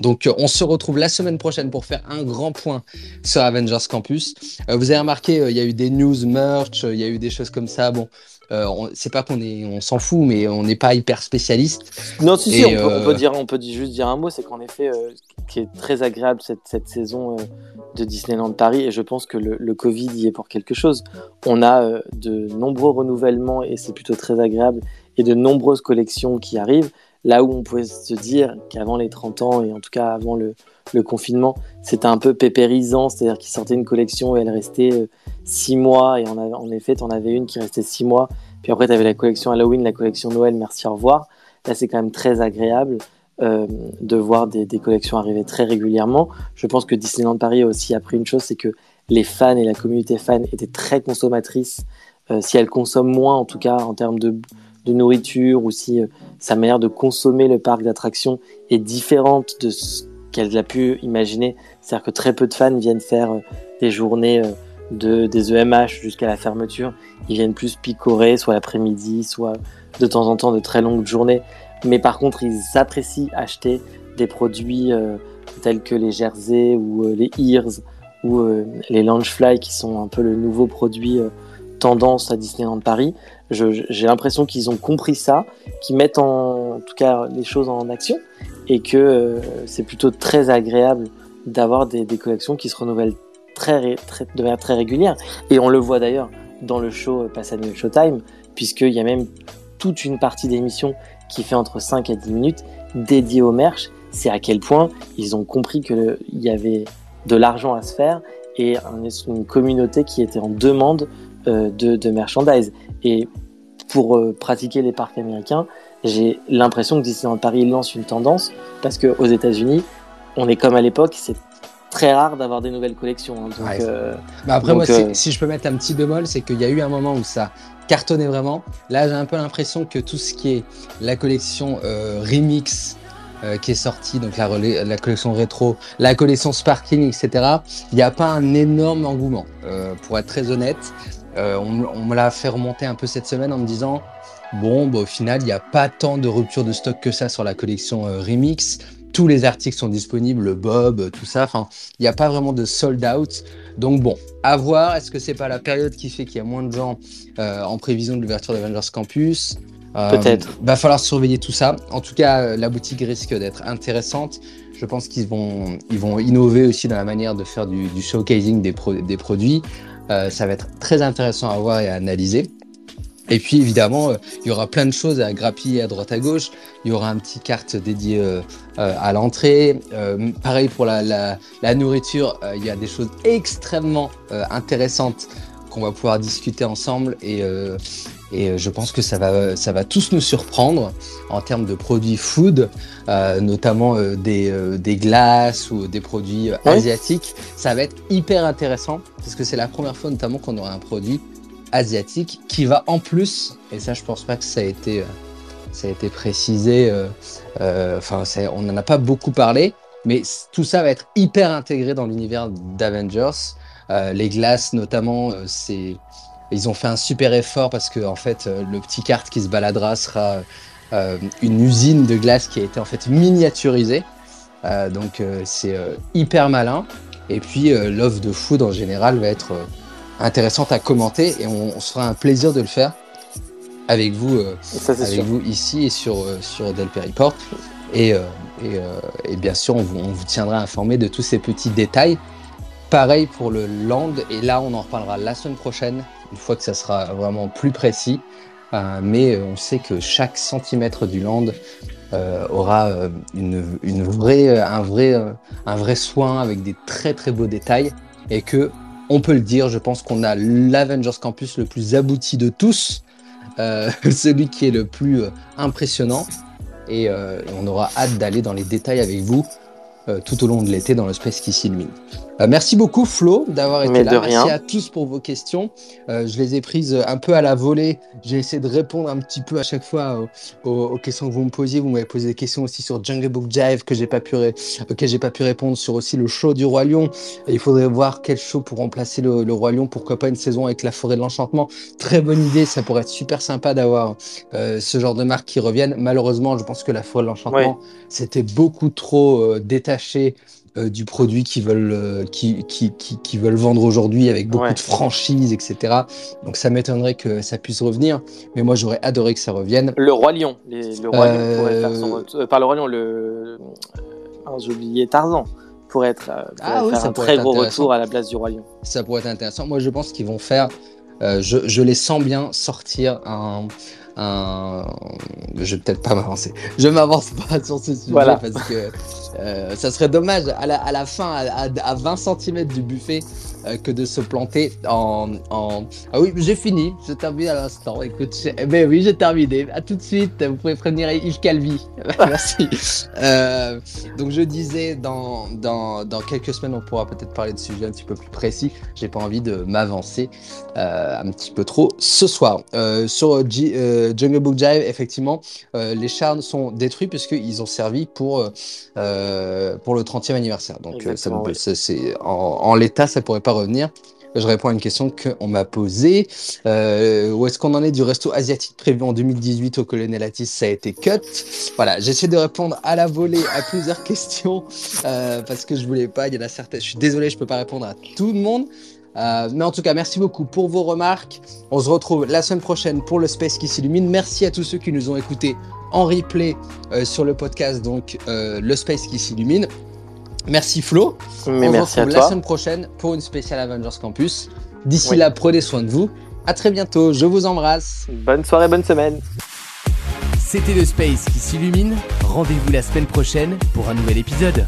Donc on se retrouve la semaine prochaine pour faire un grand point sur Avengers Campus. vous avez remarqué, il y a eu des news merch, il y a eu des choses comme ça. Bon, euh, c'est pas qu'on est, on s'en fout, mais on n'est pas hyper spécialiste. Non, si, si, on, peut, on, peut, euh, dire, on peut juste dire un mot, c'est qu'en effet, euh, ce qui est très agréable cette, cette saison de Disneyland Paris, et je pense que le, le, Covid y est pour quelque chose. On a de nombreux renouvellements et c'est plutôt très agréable, et de nombreuses collections qui arrivent. Là où on pouvait se dire qu'avant les 30 ans, et en tout cas avant le, le confinement, c'était un peu pépérisant, c'est-à-dire qu'ils sortaient une collection et elle restait six mois, et en, effet, en avais une qui restait six mois, puis après, tu avais la collection Halloween, la collection Noël, merci, au revoir. Là, c'est quand même très agréable euh, de voir des, collections arriver très régulièrement. Je pense que Disneyland Paris a aussi appris une chose, c'est que les fans et la communauté fan étaient très consommatrices. Euh, si elles consomment moins, en tout cas en termes de, nourriture, ou si euh, sa manière de consommer le parc d'attractions est différente de ce qu'elle a pu imaginer. C'est-à-dire que très peu de fans viennent faire des journées de, des EMH jusqu'à la fermeture, ils viennent plus picorer, soit l'après-midi, soit de temps en temps de très longues journées. Mais par contre, ils apprécient acheter des produits euh, tels que les Jersey ou euh, les Ears ou euh, les Loungefly qui sont un peu le nouveau produit tendance à Disneyland Paris. J'ai l'impression qu'ils ont compris ça, qu'ils mettent en, tout cas les choses en action et que euh, c'est plutôt très agréable d'avoir des, collections qui se renouvellent de manière très régulière. Et on le voit d'ailleurs dans le show euh, Pass Annual Showtime, puisqu'il y a même toute une partie d'émission qui fait entre 5 et 10 minutes dédiée au merch. C'est à quel point ils ont compris qu'il y avait de l'argent à se faire et une communauté qui était en demande de, de merchandise. Et pour euh, pratiquer les parcs américains, j'ai l'impression que Disneyland Paris lance une tendance parce qu'aux États-Unis, on est comme à l'époque, c'est très rare d'avoir des nouvelles collections. Hein, donc, euh, bah après, moi, si, je peux mettre un petit bémol, c'est qu'il y a eu un moment où ça cartonnait vraiment. Là, j'ai un peu l'impression que tout ce qui est la collection Remix, qui est sortie, donc la, la, collection rétro, la collection Sparking, etc., il n'y a pas un énorme engouement. pour être très honnête, euh, on, me l'a fait remonter un peu cette semaine en me disant bon, bah, au final, il n'y a pas tant de rupture de stock que ça sur la collection euh, Remix. Tous les articles sont disponibles, le Bob, tout ça. Enfin, il n'y a pas vraiment de sold out. Donc bon, à voir. Est-ce que c'est pas la période qui fait qu'il y a moins de gens euh, en prévision de l'ouverture d'Avengers Campus? Peut-être. Va falloir surveiller tout ça. En tout cas, la boutique risque d'être intéressante. Je pense qu'ils vont, ils vont innover aussi dans la manière de faire du, showcasing des, des produits. Euh, ça va être très intéressant à voir et à analyser. Et puis évidemment, euh, il y aura plein de choses à grappiller à droite à gauche. Il y aura un petit carte dédié euh, à l'entrée. pareil pour la, la, nourriture, il y a des choses extrêmement intéressantes qu'on va pouvoir discuter ensemble et, et je pense que ça va, ça va tous nous surprendre en termes de produits food, notamment des, des, glaces ou des produits asiatiques. Ça va être hyper intéressant parce que c'est la première fois notamment qu'on aura un produit asiatique qui va en plus, et ça je pense pas que ça a été, euh, ça a été précisé, euh, euh, enfin on n'en a pas beaucoup parlé, mais tout ça va être hyper intégré dans l'univers d'Avengers. les glaces notamment, c'est ils ont fait un super effort parce que en fait le petit carte qui se baladera sera une usine de glace qui a été en fait miniaturisée. donc c'est hyper malin. Et puis euh, l'offre de food en général va être euh, intéressante à commenter et on, se fera un plaisir de le faire avec vous, euh, avec vous ici et sur, sur Del Report. Et, et, et, bien sûr, on vous, on vous, tiendra informé de tous ces petits détails. Pareil pour le land, et là on en reparlera la semaine prochaine, une fois que ça sera vraiment plus précis. mais on sait que chaque centimètre du land euh, aura euh, une, une, vraie, euh, un, vrai, un vrai soin avec des très très beaux détails et que on peut le dire, je pense qu'on a l'Avengers Campus le plus abouti de tous, euh, <laughs> celui qui est le plus impressionnant et on aura hâte d'aller dans les détails avec vous tout au long de l'été dans le Space qui s'illumine. Euh, merci beaucoup Flo d'avoir été là. Merci à tous pour vos questions. Euh, je les ai prises un peu à la volée. J'ai essayé de répondre un petit peu à chaque fois aux, questions que vous me posiez. Vous m'avez posé des questions aussi sur Jungle Book Jive que j'ai pas pu auxquelles j'ai pas pu répondre. Sur aussi le show du Roi Lion. il faudrait voir quel show pour remplacer le, Roi Lion. Pourquoi pas une saison avec la Forêt de l'Enchantement. Très bonne idée. Ça pourrait être super sympa d'avoir euh, ce genre de marque qui revienne. Malheureusement, je pense que la Forêt de l'Enchantement c'était beaucoup trop détaché euh, du produit qu'ils veulent, euh, qui, qui, qui, veulent vendre aujourd'hui avec beaucoup de franchises, etc. Donc ça m'étonnerait que ça puisse revenir, mais moi j'aurais adoré que ça revienne. Le Roi Lion, le Roi Lion pourrait faire son euh, Par le Roi Lion, le. J'ai oublié Tarzan pourrait être, ah faire un très gros retour à la place du Roi Lion. Ça pourrait être intéressant. Moi je pense qu'ils vont faire. je, je, les sens bien sortir un, un... Je vais peut-être pas m'avancer. Je m'avance pas <laughs> sur ce sujet parce que euh, ça serait dommage à la, à la fin, à, à, 20 cm du buffet, euh, que de se planter en. en... Ah oui, j'ai fini, je termine à l'instant. Écoute, mais oui, j'ai terminé. À tout de suite, vous pouvez prévenir Yves Calvi. <laughs> Merci. Euh, donc je disais, dans, dans, dans, quelques semaines, on pourra peut-être parler de sujets un petit peu plus précis. J'ai pas envie de m'avancer un petit peu trop ce soir. sur G, Jungle Book Jive, effectivement, les charnes sont détruits puisqu'ils ont servi pour. Euh, pour le 30e anniversaire. Donc, euh, ça, c'est, en, en l'état, ça pourrait pas revenir. Je réponds à une question qu'on m'a posée. Euh, où est-ce qu'on en est du resto asiatique prévu en 2018 au Colonel Atis? Ça a été cut. Voilà, j'essaie de répondre à la volée à plusieurs <laughs> questions euh, parce que je voulais pas. Il y en a certaines. Je suis désolé, je peux pas répondre à tout le monde. Euh, mais en tout cas, merci beaucoup pour vos remarques. On se retrouve la semaine prochaine pour le Space qui s'illumine. Merci à tous ceux qui nous ont écoutés en replay sur le podcast, donc le Space qui s'illumine. Merci Flo. Mais On merci se retrouve à toi. la semaine prochaine pour une spéciale Avengers Campus. D'ici là, prenez soin de vous. À très bientôt. Je vous embrasse. Bonne soirée, bonne semaine. C'était le Space qui s'illumine. Rendez-vous la semaine prochaine pour un nouvel épisode.